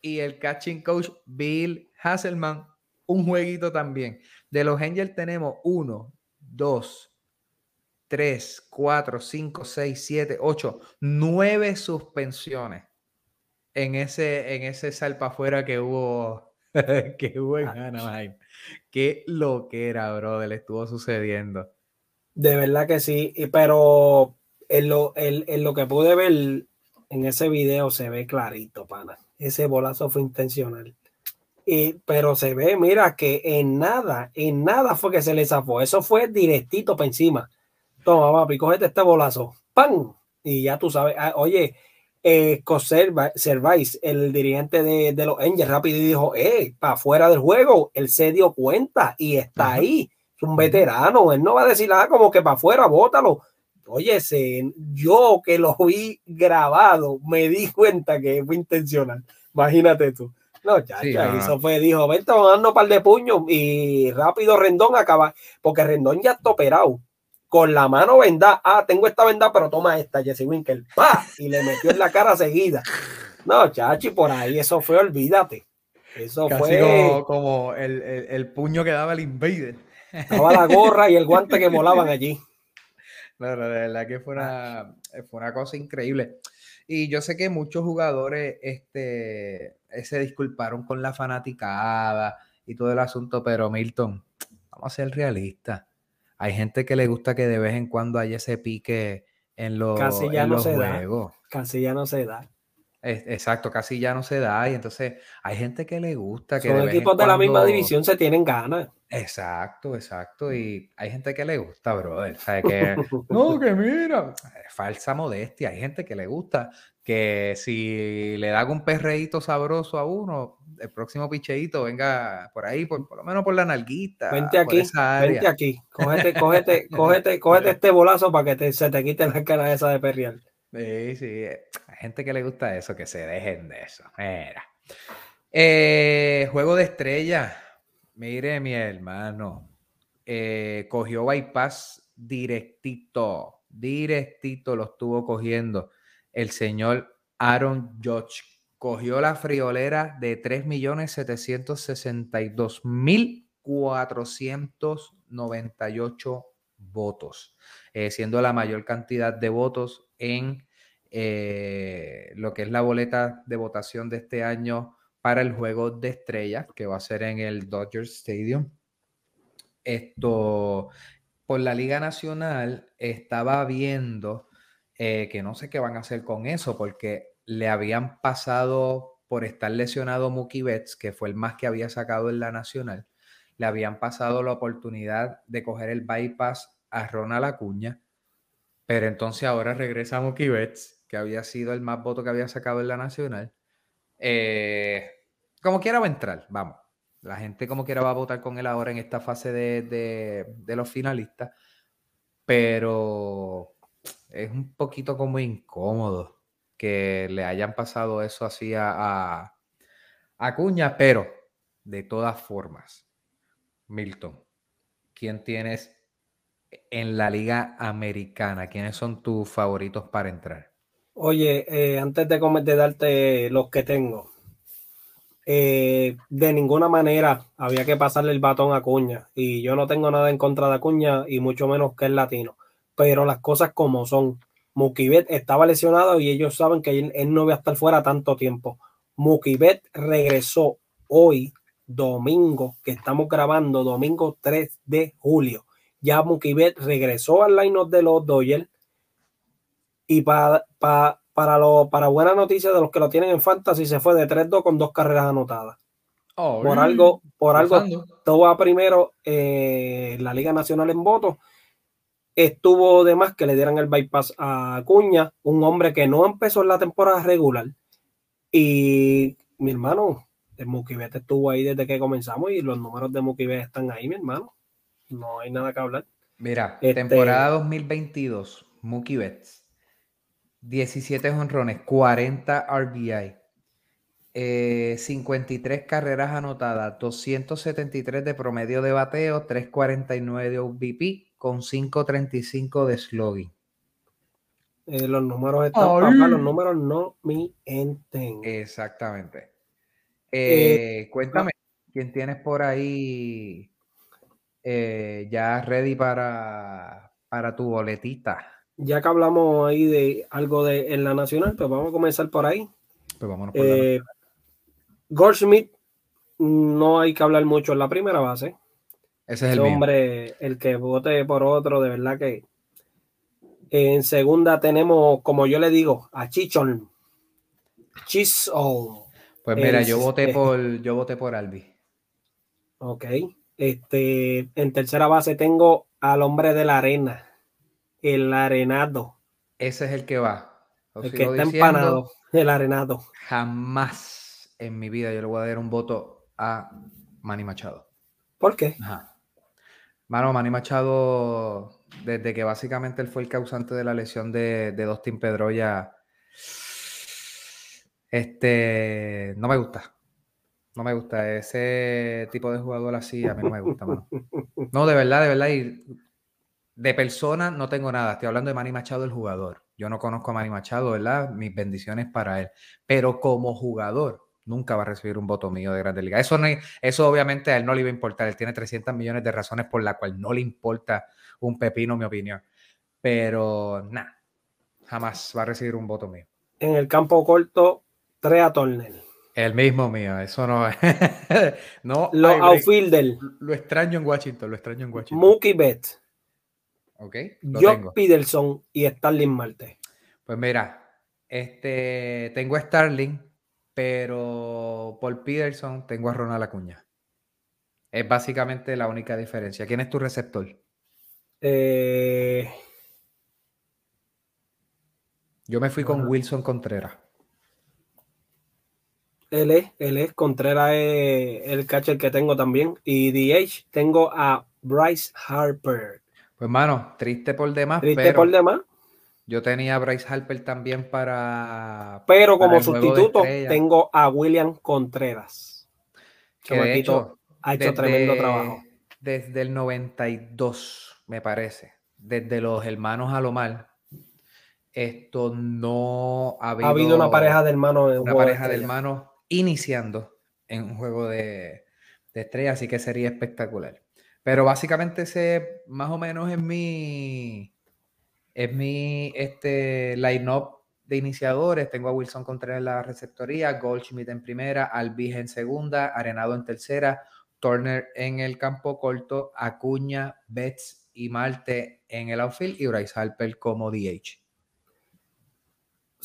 Y el catching coach, Bill Hasselman, un jueguito también. De los Angels tenemos uno, dos, 3, 4, 5, 6, 7, 8, 9 suspensiones en ese, en ese salpa afuera que hubo, que hubo en ah. Anaheim. Qué lo que era, bro, le estuvo sucediendo. De verdad que sí, pero en lo, en, lo que pude ver en ese video se ve clarito, pana. Ese bolazo fue intencional. Y, pero se ve, mira, que en nada, en nada fue que se le zafó. Eso fue directito para encima. Toma, papi, cógete este bolazo. ¡Pam! Y ya tú sabes. Ah, oye, eh, Servais, el dirigente de, los Angels, rápido y dijo: ¡Eh, para afuera del juego! Él se dio cuenta y está ahí. Es un veterano. Él no va a decir nada como que para afuera, bótalo. Oye, yo que lo vi grabado, me di cuenta que fue intencional. Imagínate tú. No, ya, ya, eso fue, dijo, vente, vamos a darnos un par de puños y rápido Rendón acaba, porque Rendón ya está operado con la mano vendada. Ah, tengo esta vendada, pero toma esta, Jesse Winkle. ¡Pah! Y le metió en la cara seguida. No, chachi, por ahí eso fue, olvídate. Eso fue. Como, el, puño que daba el Invader. Estaba la gorra y el guante que volaban allí. No, de verdad que fue una, fue una cosa increíble. Y yo sé que muchos jugadores este, se disculparon con la fanaticada y todo el asunto, pero Milton, vamos a ser realistas hay gente que le gusta que de vez en cuando haya ese pique en los, Casi ya no se juegos. Da. Casi ya no se da. Exacto, casi ya no se da. Y entonces hay gente que le gusta. Que Son equipos de la misma división, se tienen ganas. Exacto, exacto. Y hay gente que le gusta, brother. que, no, que mira, falsa modestia. Hay gente que le gusta que si le da un perreíto sabroso a uno, el próximo picheíto venga por ahí, por, lo menos por la nalguita. Vente aquí, vente aquí. Cógete, cógete, cógete, cógete este bolazo para que se te quite la cara esa de perrear. Sí, sí. Hay gente que le gusta eso, que se dejen de eso. Mira. Eh, juego de estrella. Mire, mi hermano. Eh, cogió bypass directito. Directito lo estuvo cogiendo el señor Aaron Judge. Cogió la friolera de 3.762.498 votos, eh, siendo la mayor cantidad de votos en eh, lo que es la boleta de votación de este año para el juego de estrellas, que va a ser en el Dodger Stadium. Esto, por la Liga Nacional, estaba viendo eh, que no sé qué van a hacer con eso, porque le habían pasado por estar lesionado Mookie Betts, que fue el más que había sacado en la Nacional, le habían pasado la oportunidad de coger el bypass a Ronald Acuña, pero entonces ahora regresa Mookie Betts, que había sido el más voto que había sacado en la Nacional. Eh, como quiera va a entrar, vamos. La gente como quiera va a votar con él ahora en esta fase de, de los finalistas, pero es un poquito como incómodo que le hayan pasado eso así a, a, Cuña, pero de todas formas, Milton, ¿quién tienes en la liga americana? ¿Quiénes son tus favoritos para entrar? Oye, eh, antes de, de, darte los que tengo, eh, de ninguna manera había que pasarle el batón a Cuña. Y yo no tengo nada en contra de Cuña y mucho menos que es latino pero las cosas como son. Mukibet estaba lesionado y ellos saben que él, no va a estar fuera tanto tiempo. Mukibet regresó hoy, domingo, que estamos grabando, domingo 3 de julio. Ya Mukibet regresó al line de los Dodgers. Y para, para, para, lo, para buena noticia de los que lo tienen en fantasy, se fue de 3-2 con dos carreras anotadas. por algo, por algo, todo va primero eh, la Liga Nacional en votos estuvo de más que le dieran el bypass a Acuña, un hombre que no empezó en la temporada regular. Y mi hermano, el Mukibet estuvo ahí desde que comenzamos y los números de Mukibet están ahí, mi hermano. No hay nada que hablar. Mira, este temporada 2022, Mukibet, 17 honrones, 40 RBI. 53 carreras anotadas, 273 de promedio de bateo, 349 de OVP, con 5.35 de slogan. Eh, los números están los números no mienten. Exactamente. Eh, eh, cuéntame, ¿quién tienes por ahí ya ready para, para tu boletita? Ya que hablamos ahí de algo de en la nacional, pues vamos a comenzar por ahí. Pues vámonos por Goldschmidt, no hay que hablar mucho en la primera base. Ese es el hombre, el que vote por otro, de verdad que. En segunda tenemos, como yo le digo, a Chichon. Chisholm. Pues mira, yo voté por, yo voté por Albi. Ok. Este, en tercera base tengo al hombre de la arena, el arenado. Ese es el que va. el que está empanado, el arenado. Jamás en mi vida yo le voy a dar un voto a Manny Machado. ¿Por qué? Ajá. Mano, Manny Machado, desde que básicamente él fue el causante de la lesión de, de Dustin Pedroya, este, no me gusta. No me gusta. Ese tipo de jugador así, a mí no me gusta, mano. No, de verdad, de verdad. Y de persona no tengo nada. Estoy hablando de Manny Machado, el jugador. Yo no conozco a Manny Machado, ¿verdad? Mis bendiciones para él. Pero como jugador, nunca va a recibir un voto mío de Grande Liga. Eso, no, eso obviamente a él no le iba a importar. Él tiene 300 millones de razones por las cuales no le importa un pepino, mi opinión. Pero nada, jamás va a recibir un voto mío. En el campo corto, Trea Tornel. El mismo mío, eso no es. no, lo outfielder. Lo extraño en Washington, lo extraño en Washington. Mookie Betts. Ok. Jock Peterson y Starling Marte. Pues mira, Este, tengo a Starling, pero por Peterson tengo a Ronald Acuña. Es básicamente la única diferencia. ¿Quién es tu receptor? Eh, Yo me fui con Wilson Contreras. Él es, él es, Contreras es el catcher que tengo también. Y DH tengo a Bryce Harper. Pues mano, triste por demás. Triste por demás. Yo tenía a Bryce Harper también para. Pero como sustituto tengo a William Contreras. Que de hecho, ha hecho tremendo trabajo. Desde el 92, me parece. Desde los hermanos Alomar. Esto no ha habido. Ha habido una pareja de hermanos. una pareja de hermanos iniciando en un juego de, de estrella, así que sería espectacular. Pero básicamente ese más o menos es mi, es mi este, line-up de iniciadores. Tengo a Wilson Contreras en la receptoría, Goldschmidt en primera, Alvis en segunda, Arenado en tercera, Turner en el campo corto, Acuña, Betts y Marte en el outfield y Bryce Harper como DH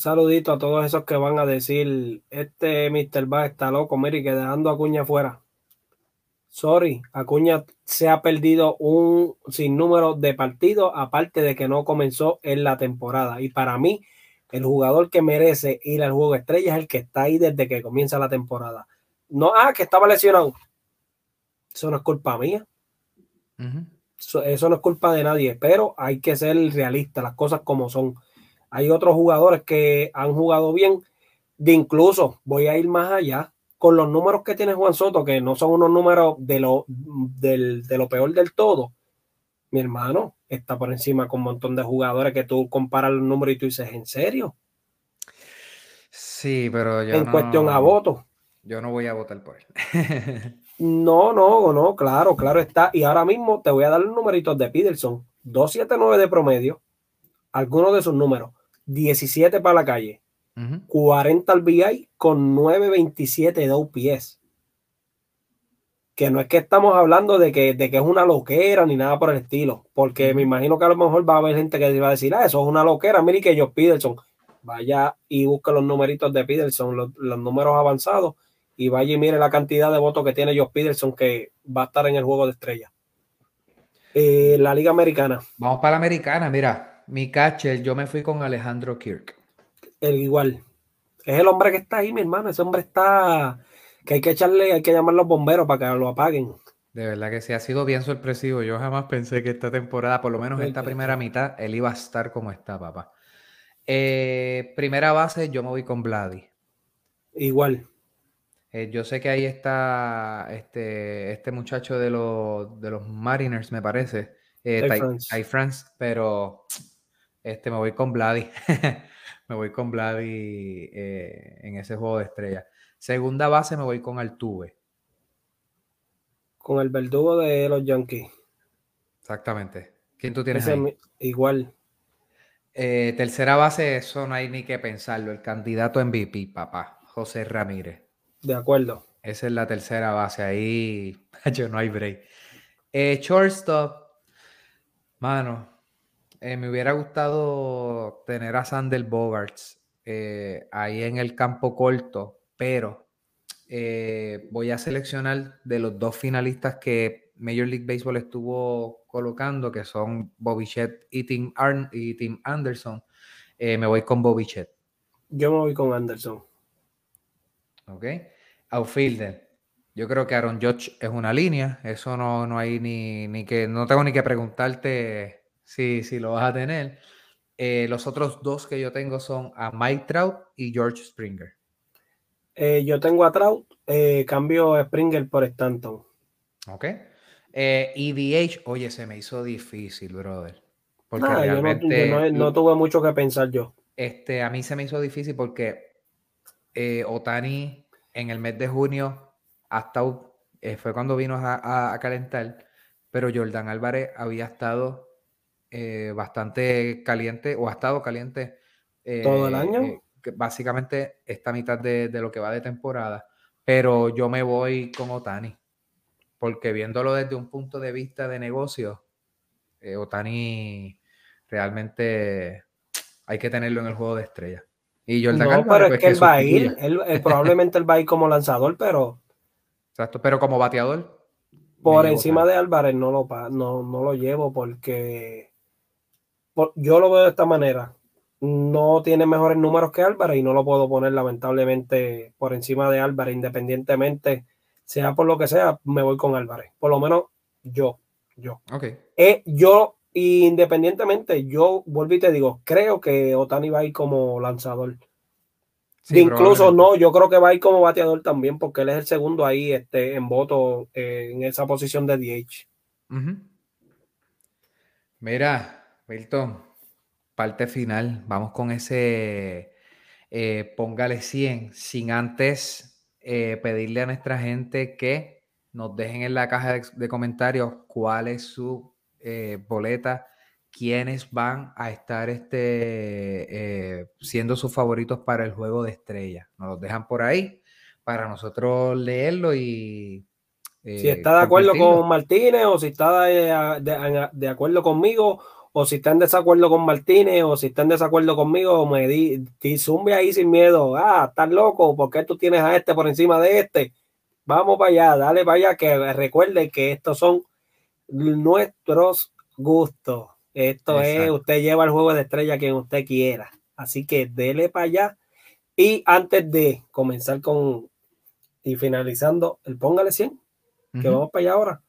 saludito a todos esos que van a decir, este Mr. Bass está loco, mire, que dejando a Acuña fuera. Sorry, Acuña se ha perdido un sinnúmero de partidos, aparte de que no comenzó en la temporada. Y para mí, el jugador que merece ir al juego estrella es el que está ahí desde que comienza la temporada. No, ah, que estaba lesionado. Eso no es culpa mía. eso, eso no es culpa de nadie, pero hay que ser realista, las cosas como son hay otros jugadores que han jugado bien. De incluso voy a ir más allá con los números que tiene Juan Soto, que no son unos números de lo, de lo peor del todo. Mi hermano está por encima con un montón de jugadores que tú comparas los números y tú dices, ¿en serio? Sí, pero yo. En cuestión a voto. Yo no voy a votar por él. no, no, no, claro, claro está. Y ahora mismo te voy a dar los numeritos de Peterson: 279 de promedio, algunos de sus números. 17 para la calle, 40 al VI con 9.27 de OPS. Que no es que estamos hablando de que, de que es una loquera ni nada por el estilo, porque me imagino que a lo mejor va a haber gente que va a decir, ah, eso es una loquera, mire que yo Peterson, vaya y busque los numeritos de Peterson, los, números avanzados, y vaya y mire la cantidad de votos que tiene Josh Peterson que va a estar en el juego de estrella. Eh, la Liga Americana. Vamos para la Americana, mira. Mi catcher, yo me fui con Alejandro Kirk. El igual. Es el hombre que está ahí, mi hermano. Ese hombre está. Que hay que echarle, hay que llamar a los bomberos para que lo apaguen. De verdad que sí, ha sido bien sorpresivo. Yo jamás pensé que esta temporada, por lo menos esta primera mitad, él iba a estar como está, papá. Eh, primera base, yo me voy con Vladi. Igual. Eh, yo sé que ahí está este, este muchacho de los, de los Mariners, me parece. Eh, Ty, France, pero este, me voy con Vladi. me voy con Vladi eh, en ese juego de estrellas. Segunda base me voy con Altuve. Con el verdugo de los Yankees. Exactamente. ¿Quién tú tienes ahí? Igual. Eh, tercera base, eso no hay ni que pensarlo. El candidato MVP, papá, José Ramírez. De acuerdo. Esa es la tercera base. Ahí yo no hay break. Eh, shortstop, mano, eh, me hubiera gustado tener a Sander Bogarts eh, ahí en el campo corto, pero eh, voy a seleccionar de los dos finalistas que Major League Baseball estuvo colocando, que son Bobby Chet y Tim, y Tim Anderson. me voy con Bobby Chet. Yo me voy con Anderson. Ok. Outfielder. Yo creo que Aaron Judge es una línea. Eso no, no hay ni, ni que. No tengo ni que preguntarte Sí, sí, lo vas a tener. Eh, los otros dos que yo tengo son a Mike Trout y George Springer. Eh, yo tengo a Trout, eh, cambio a Springer por Stanton. Ok. y DH, oye, se me hizo difícil, brother. Porque realmente. no, tuve mucho que pensar yo. Este, a mí se me hizo difícil porque Otani en el mes de junio hasta fue cuando vino a, a calentar, pero Jordan Álvarez había estado eh, bastante caliente o ha estado caliente. ¿Todo el año? Eh, básicamente esta mitad de, lo que va de temporada. Pero yo me voy con Otani, porque viéndolo desde un punto de vista de negocio, eh, Otani realmente hay que tenerlo en el juego de estrella. Y Jordan no, Álvarez, pero pues, es que él va a ir, él, él probablemente él va a ir como lanzador, pero Exacto, pero como bateador. por encima de Álvarez no lo, no, no lo llevo porque por- yo lo veo de esta manera. No tiene mejores números que Álvarez y no lo puedo poner lamentablemente por encima de Álvarez, independientemente, sea por lo que sea, me voy con Álvarez. Por lo menos yo, yo. Ok. Eh, yo, independientemente, yo vuelvo y te digo, creo que Otani va a ir como lanzador. Sí, Incluso no, yo creo que va a ir como bateador también, porque él es el segundo ahí este, en voto eh, en esa posición de DH. Ujú. Mira, Milton, parte final. Vamos con ese eh, póngale 100, sin antes eh, pedirle a nuestra gente que nos dejen en la caja de, de comentarios cuál es su eh, boleta, quiénes van a estar este, siendo sus favoritos para el juego de estrella. Nos los dejan por ahí para nosotros leerlo y si está de acuerdo con Martínez o si está de, de- de acuerdo conmigo o si está en desacuerdo con Martínez o si está en desacuerdo conmigo, me di, di zumbe ahí sin miedo. Ah, estás loco, ¿por qué tú tienes a este por encima de este? Vamos para allá, dale para allá, que recuerde que estos son nuestros gustos. Esto es, usted lleva el juego de estrella quien usted quiera. Así que dele para allá. Y antes de comenzar con y finalizando, el póngale 100, que vamos para allá ahora.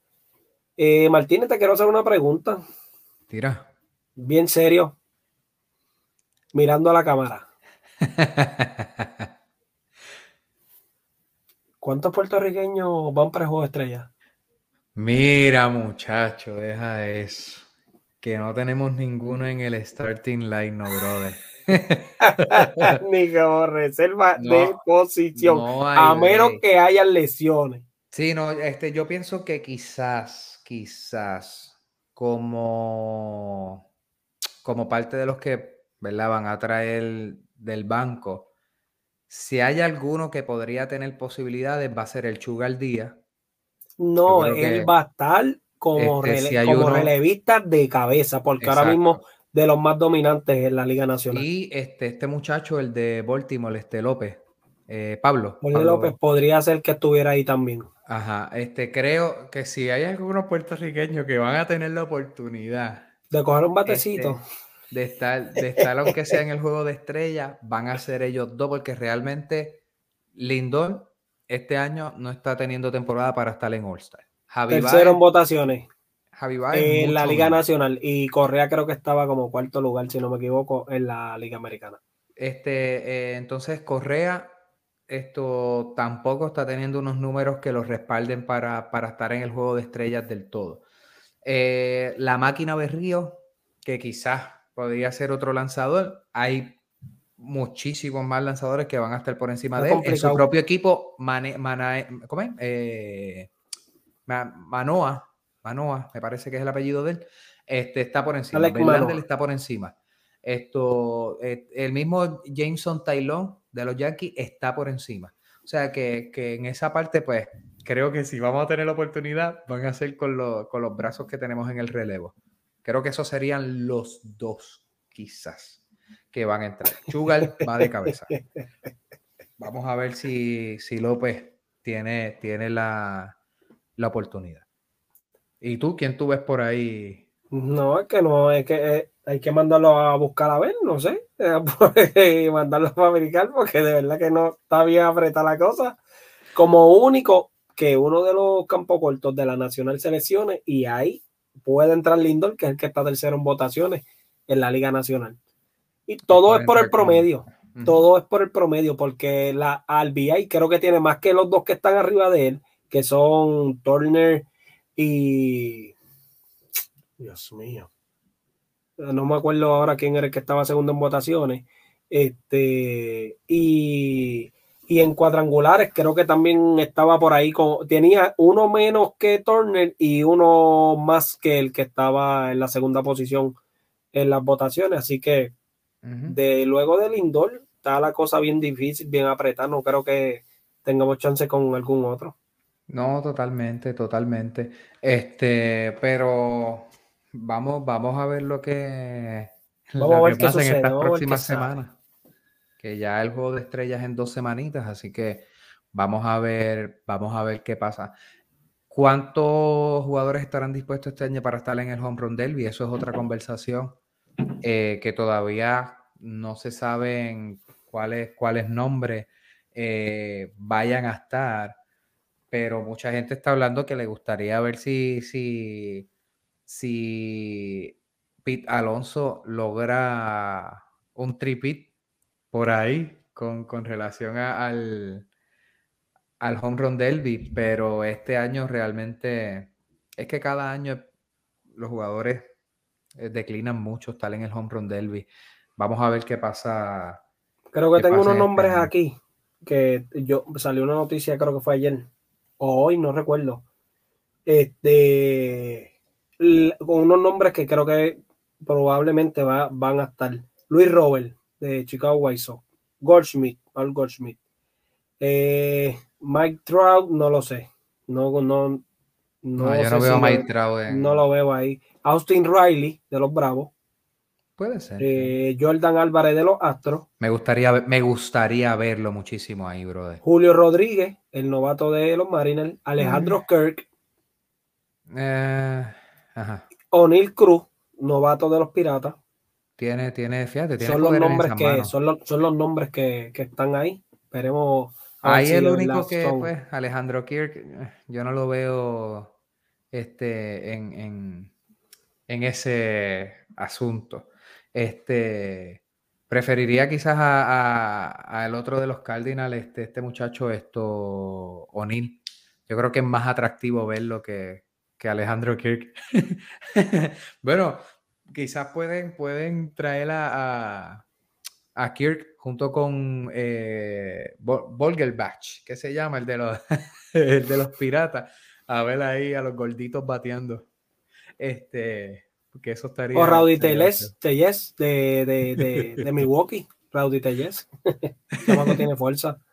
Eh, Martínez, te quiero hacer una pregunta, Tira. Bien serio, mirando a la cámara. ¿Cuántos puertorriqueños van para el juego de estrella? Mira, muchacho, deja eso. Que no tenemos ninguno en el starting line, no, brother. Ni como reserva No, de posición, no a menos que hayan lesiones. Sí, no, este, yo pienso que quizás, quizás, como, como parte de los que, ¿verdad? Van a traer del banco, si hay alguno que podría tener posibilidades, va a ser el Chugal Díaz. No, él va a estar como, este, rele- si hay como uno- relevista de cabeza, porque ahora mismo de los más dominantes en la Liga Nacional. Y este, este muchacho, el de Baltimore, este López, eh, Pablo, Pablo, López podría ser que estuviera ahí también. ajá, este, creo que si hay algunos puertorriqueños que van a tener la oportunidad De coger un este, batecito. de estar, de estar, aunque sea en el juego de estrella, van a ser ellos dos, porque realmente Lindor este año no está teniendo temporada para estar en All-Star. Tercero en votaciones Javi Baez en la Liga menos. Nacional. Y Correa creo que estaba como cuarto lugar, si no me equivoco, en la Liga Americana. Este, eh, entonces Correa, esto tampoco está teniendo unos números que los respalden para, para estar en el juego de estrellas del todo. Eh, la máquina Berrío, que quizás podría ser otro lanzador, hay muchísimos más lanzadores que van a estar por encima de él. En su propio equipo, Mane- Mana- ¿cómo es? Eh, Ma- Manoa, Manoa, me parece que es el apellido de él, este, está por encima. Verlander está por encima. Esto, eh, el mismo Jameson Taylor de los Yankees está por encima. O sea que, que en esa parte, pues, creo que si vamos a tener la oportunidad, van a ser con, lo- con los brazos que tenemos en el relevo. Creo que esos serían los dos, quizás, que van a entrar. Chugal va de cabeza. Vamos a ver si, si López tiene, tiene la, la oportunidad. ¿Y tú, quién tú ves por ahí? No, es que no, es que eh, hay que mandarlo a buscar a ver, no sé, eh, mandarlo a fabricar porque de verdad que no está bien apretada la cosa. Como único que uno de los campos cortos de la Nacional seleccione y ahí puede entrar Lindor, que es el que está tercero en votaciones en la Liga Nacional. Y todo es por el promedio, todo es por el promedio, porque la RBI creo que tiene más que los dos que están arriba de él, que son Turner y... Dios mío. No me acuerdo ahora quién era el que estaba segundo en votaciones. Este, y, y en cuadrangulares creo que también estaba por ahí. Con, tenía uno menos que Turner y uno más que el que estaba en la segunda posición en las votaciones. Así que Ujú. de luego del Lindor está la cosa bien difícil, bien apretada. No creo que tengamos chance con algún otro. No, totalmente, totalmente. Este, pero vamos, vamos a ver lo que, Vamos a ver qué pasa en sucede, estas próximas semanas. Que ya el juego de estrellas en dos semanitas, así que vamos a ver, vamos a ver qué pasa. ¿Cuántos jugadores estarán dispuestos este año para estar en el Home Run Derby? Eso es otra conversación eh, que todavía no se saben cuáles, cuáles nombres eh, vayan a estar, pero mucha gente está hablando que le gustaría ver si, si, si Pete Alonso logra un tripit por ahí con, relación al, al home run derby, pero este año realmente es que cada año los jugadores eh, declinan mucho estar en el home run derby. Vamos a ver qué pasa. Creo que tengo unos este nombres aquí que yo salió una noticia, creo que fue ayer o hoy, no recuerdo. Este con unos nombres que creo que probablemente va, van a estar. Luis Robert de Chicago White Sox, Goldschmidt, Paul Goldschmidt. Eh, Mike Trout, no lo sé. No, no, no, yo no veo a Mike Trout. No lo veo ahí. Austin Riley de los Bravos. Puede ser. Eh, Jordan Álvarez de los Astros. Me gustaría, me gustaría verlo muchísimo ahí, brother. Julio Rodríguez, el novato de los Mariners. Alejandro mm. Kirk. Eh, O'Neill Cruz, novato de los Piratas. Tiene, tiene, fíjate, tiene son los nombres que son los, son los nombres que, que están ahí. Esperemos. Ahí el único que, pues, Alejandro Kirk, yo no lo veo este, en, en, en ese asunto. Este, preferiría quizás al otro de los Cardinals, este, este muchacho, esto, O'Neill. Yo creo que es más atractivo verlo que, que Alejandro Kirk. bueno, quizás pueden, pueden traer a, a, Kirk junto con eh, Volgelbach, que se llama el de los, de los piratas, a ver ahí a los gorditos bateando. Este, porque eso estaría. O Rowdy Tellez, de, de, de, Milwaukee. Rowdy Tellez. tiene fuerza.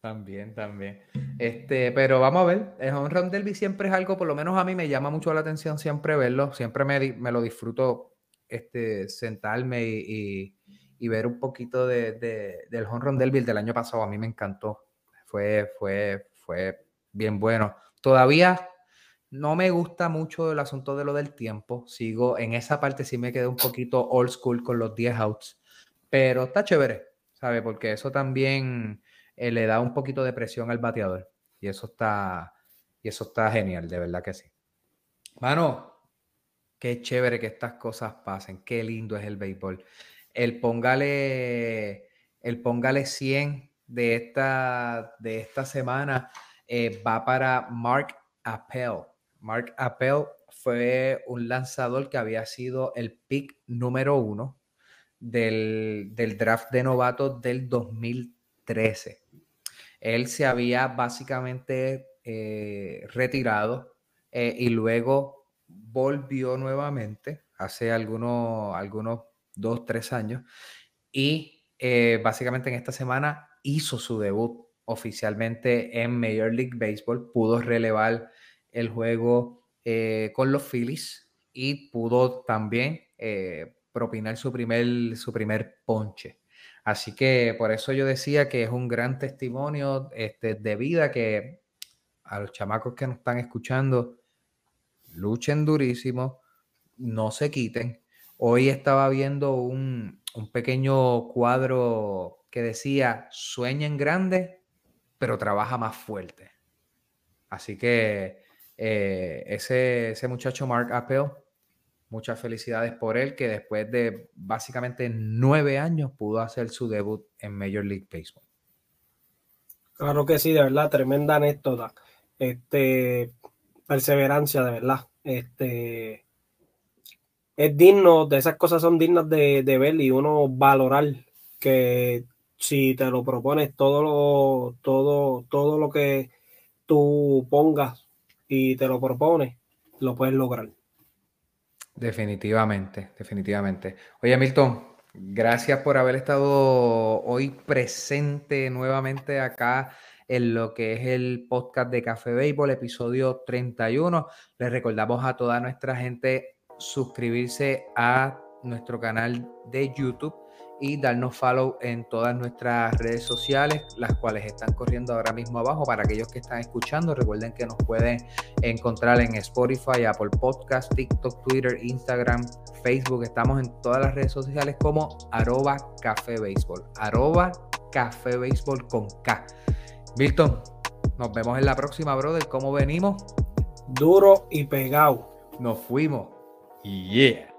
También, también. Este, pero vamos a ver, el home run derby siempre es algo, por lo menos a mí me llama mucho la atención siempre verlo, siempre me, me lo disfruto este, sentarme y, y, ver un poquito de, del home run derby del año pasado, a mí me encantó, fue, fue, fue bien bueno. Todavía no me gusta mucho el asunto de lo del tiempo. Sigo en esa parte, sí me quedé un poquito old school con los 10 outs, pero está chévere, ¿sabe? Porque eso también eh, le da un poquito de presión al bateador y eso está, y eso está genial, de verdad que sí. Mano, qué chévere que estas cosas pasen, qué lindo es el béisbol. El póngale, el póngale 100 de esta, de esta semana eh, va para Mark Appel Mark Appel fue un lanzador que había sido el pick número uno del, draft de novatos del 2013. Él se había básicamente eh, retirado eh, y luego volvió nuevamente hace algunos, algunos dos, tres años y eh, básicamente en esta semana hizo su debut oficialmente en Major League Baseball, pudo relevar el juego eh, con los Phillies y pudo también eh, propinar su primer, su primer ponche. Así que por eso yo decía que es un gran testimonio este, de vida que a los chamacos que nos están escuchando, luchen durísimo, no se quiten. Hoy estaba viendo un, un pequeño cuadro que decía, sueñen grande, pero trabaja más fuerte. Así que eh, ese, ese muchacho Mark Appel, muchas felicidades por él, que después de básicamente nueve años pudo hacer su debut en Major League Baseball. Claro que sí, de verdad, tremenda anécdota. Este, perseverancia, de verdad. Este, es digno, de esas cosas son dignas de, de ver y uno valorar que si te lo propones todo lo, todo, todo lo que tú pongas y te lo propones, lo puedes lograr. Definitivamente, definitivamente. Oye, Milton, gracias por haber estado hoy presente nuevamente acá en lo que es el podcast de Café Béisbol, episodio 31. Les recordamos a toda nuestra gente suscribirse a nuestro canal de YouTube y darnos follow en todas nuestras redes sociales, las cuales están corriendo ahora mismo abajo. Para aquellos que están escuchando, recuerden que nos pueden encontrar en Spotify, Apple Podcast, TikTok, Twitter, Instagram, Facebook. Estamos en todas las redes sociales como arroba café béisbol. Café béisbol con K. Milton, nos vemos en la próxima, brother. ¿Cómo venimos? Duro y pegado. Nos fuimos. Yeah.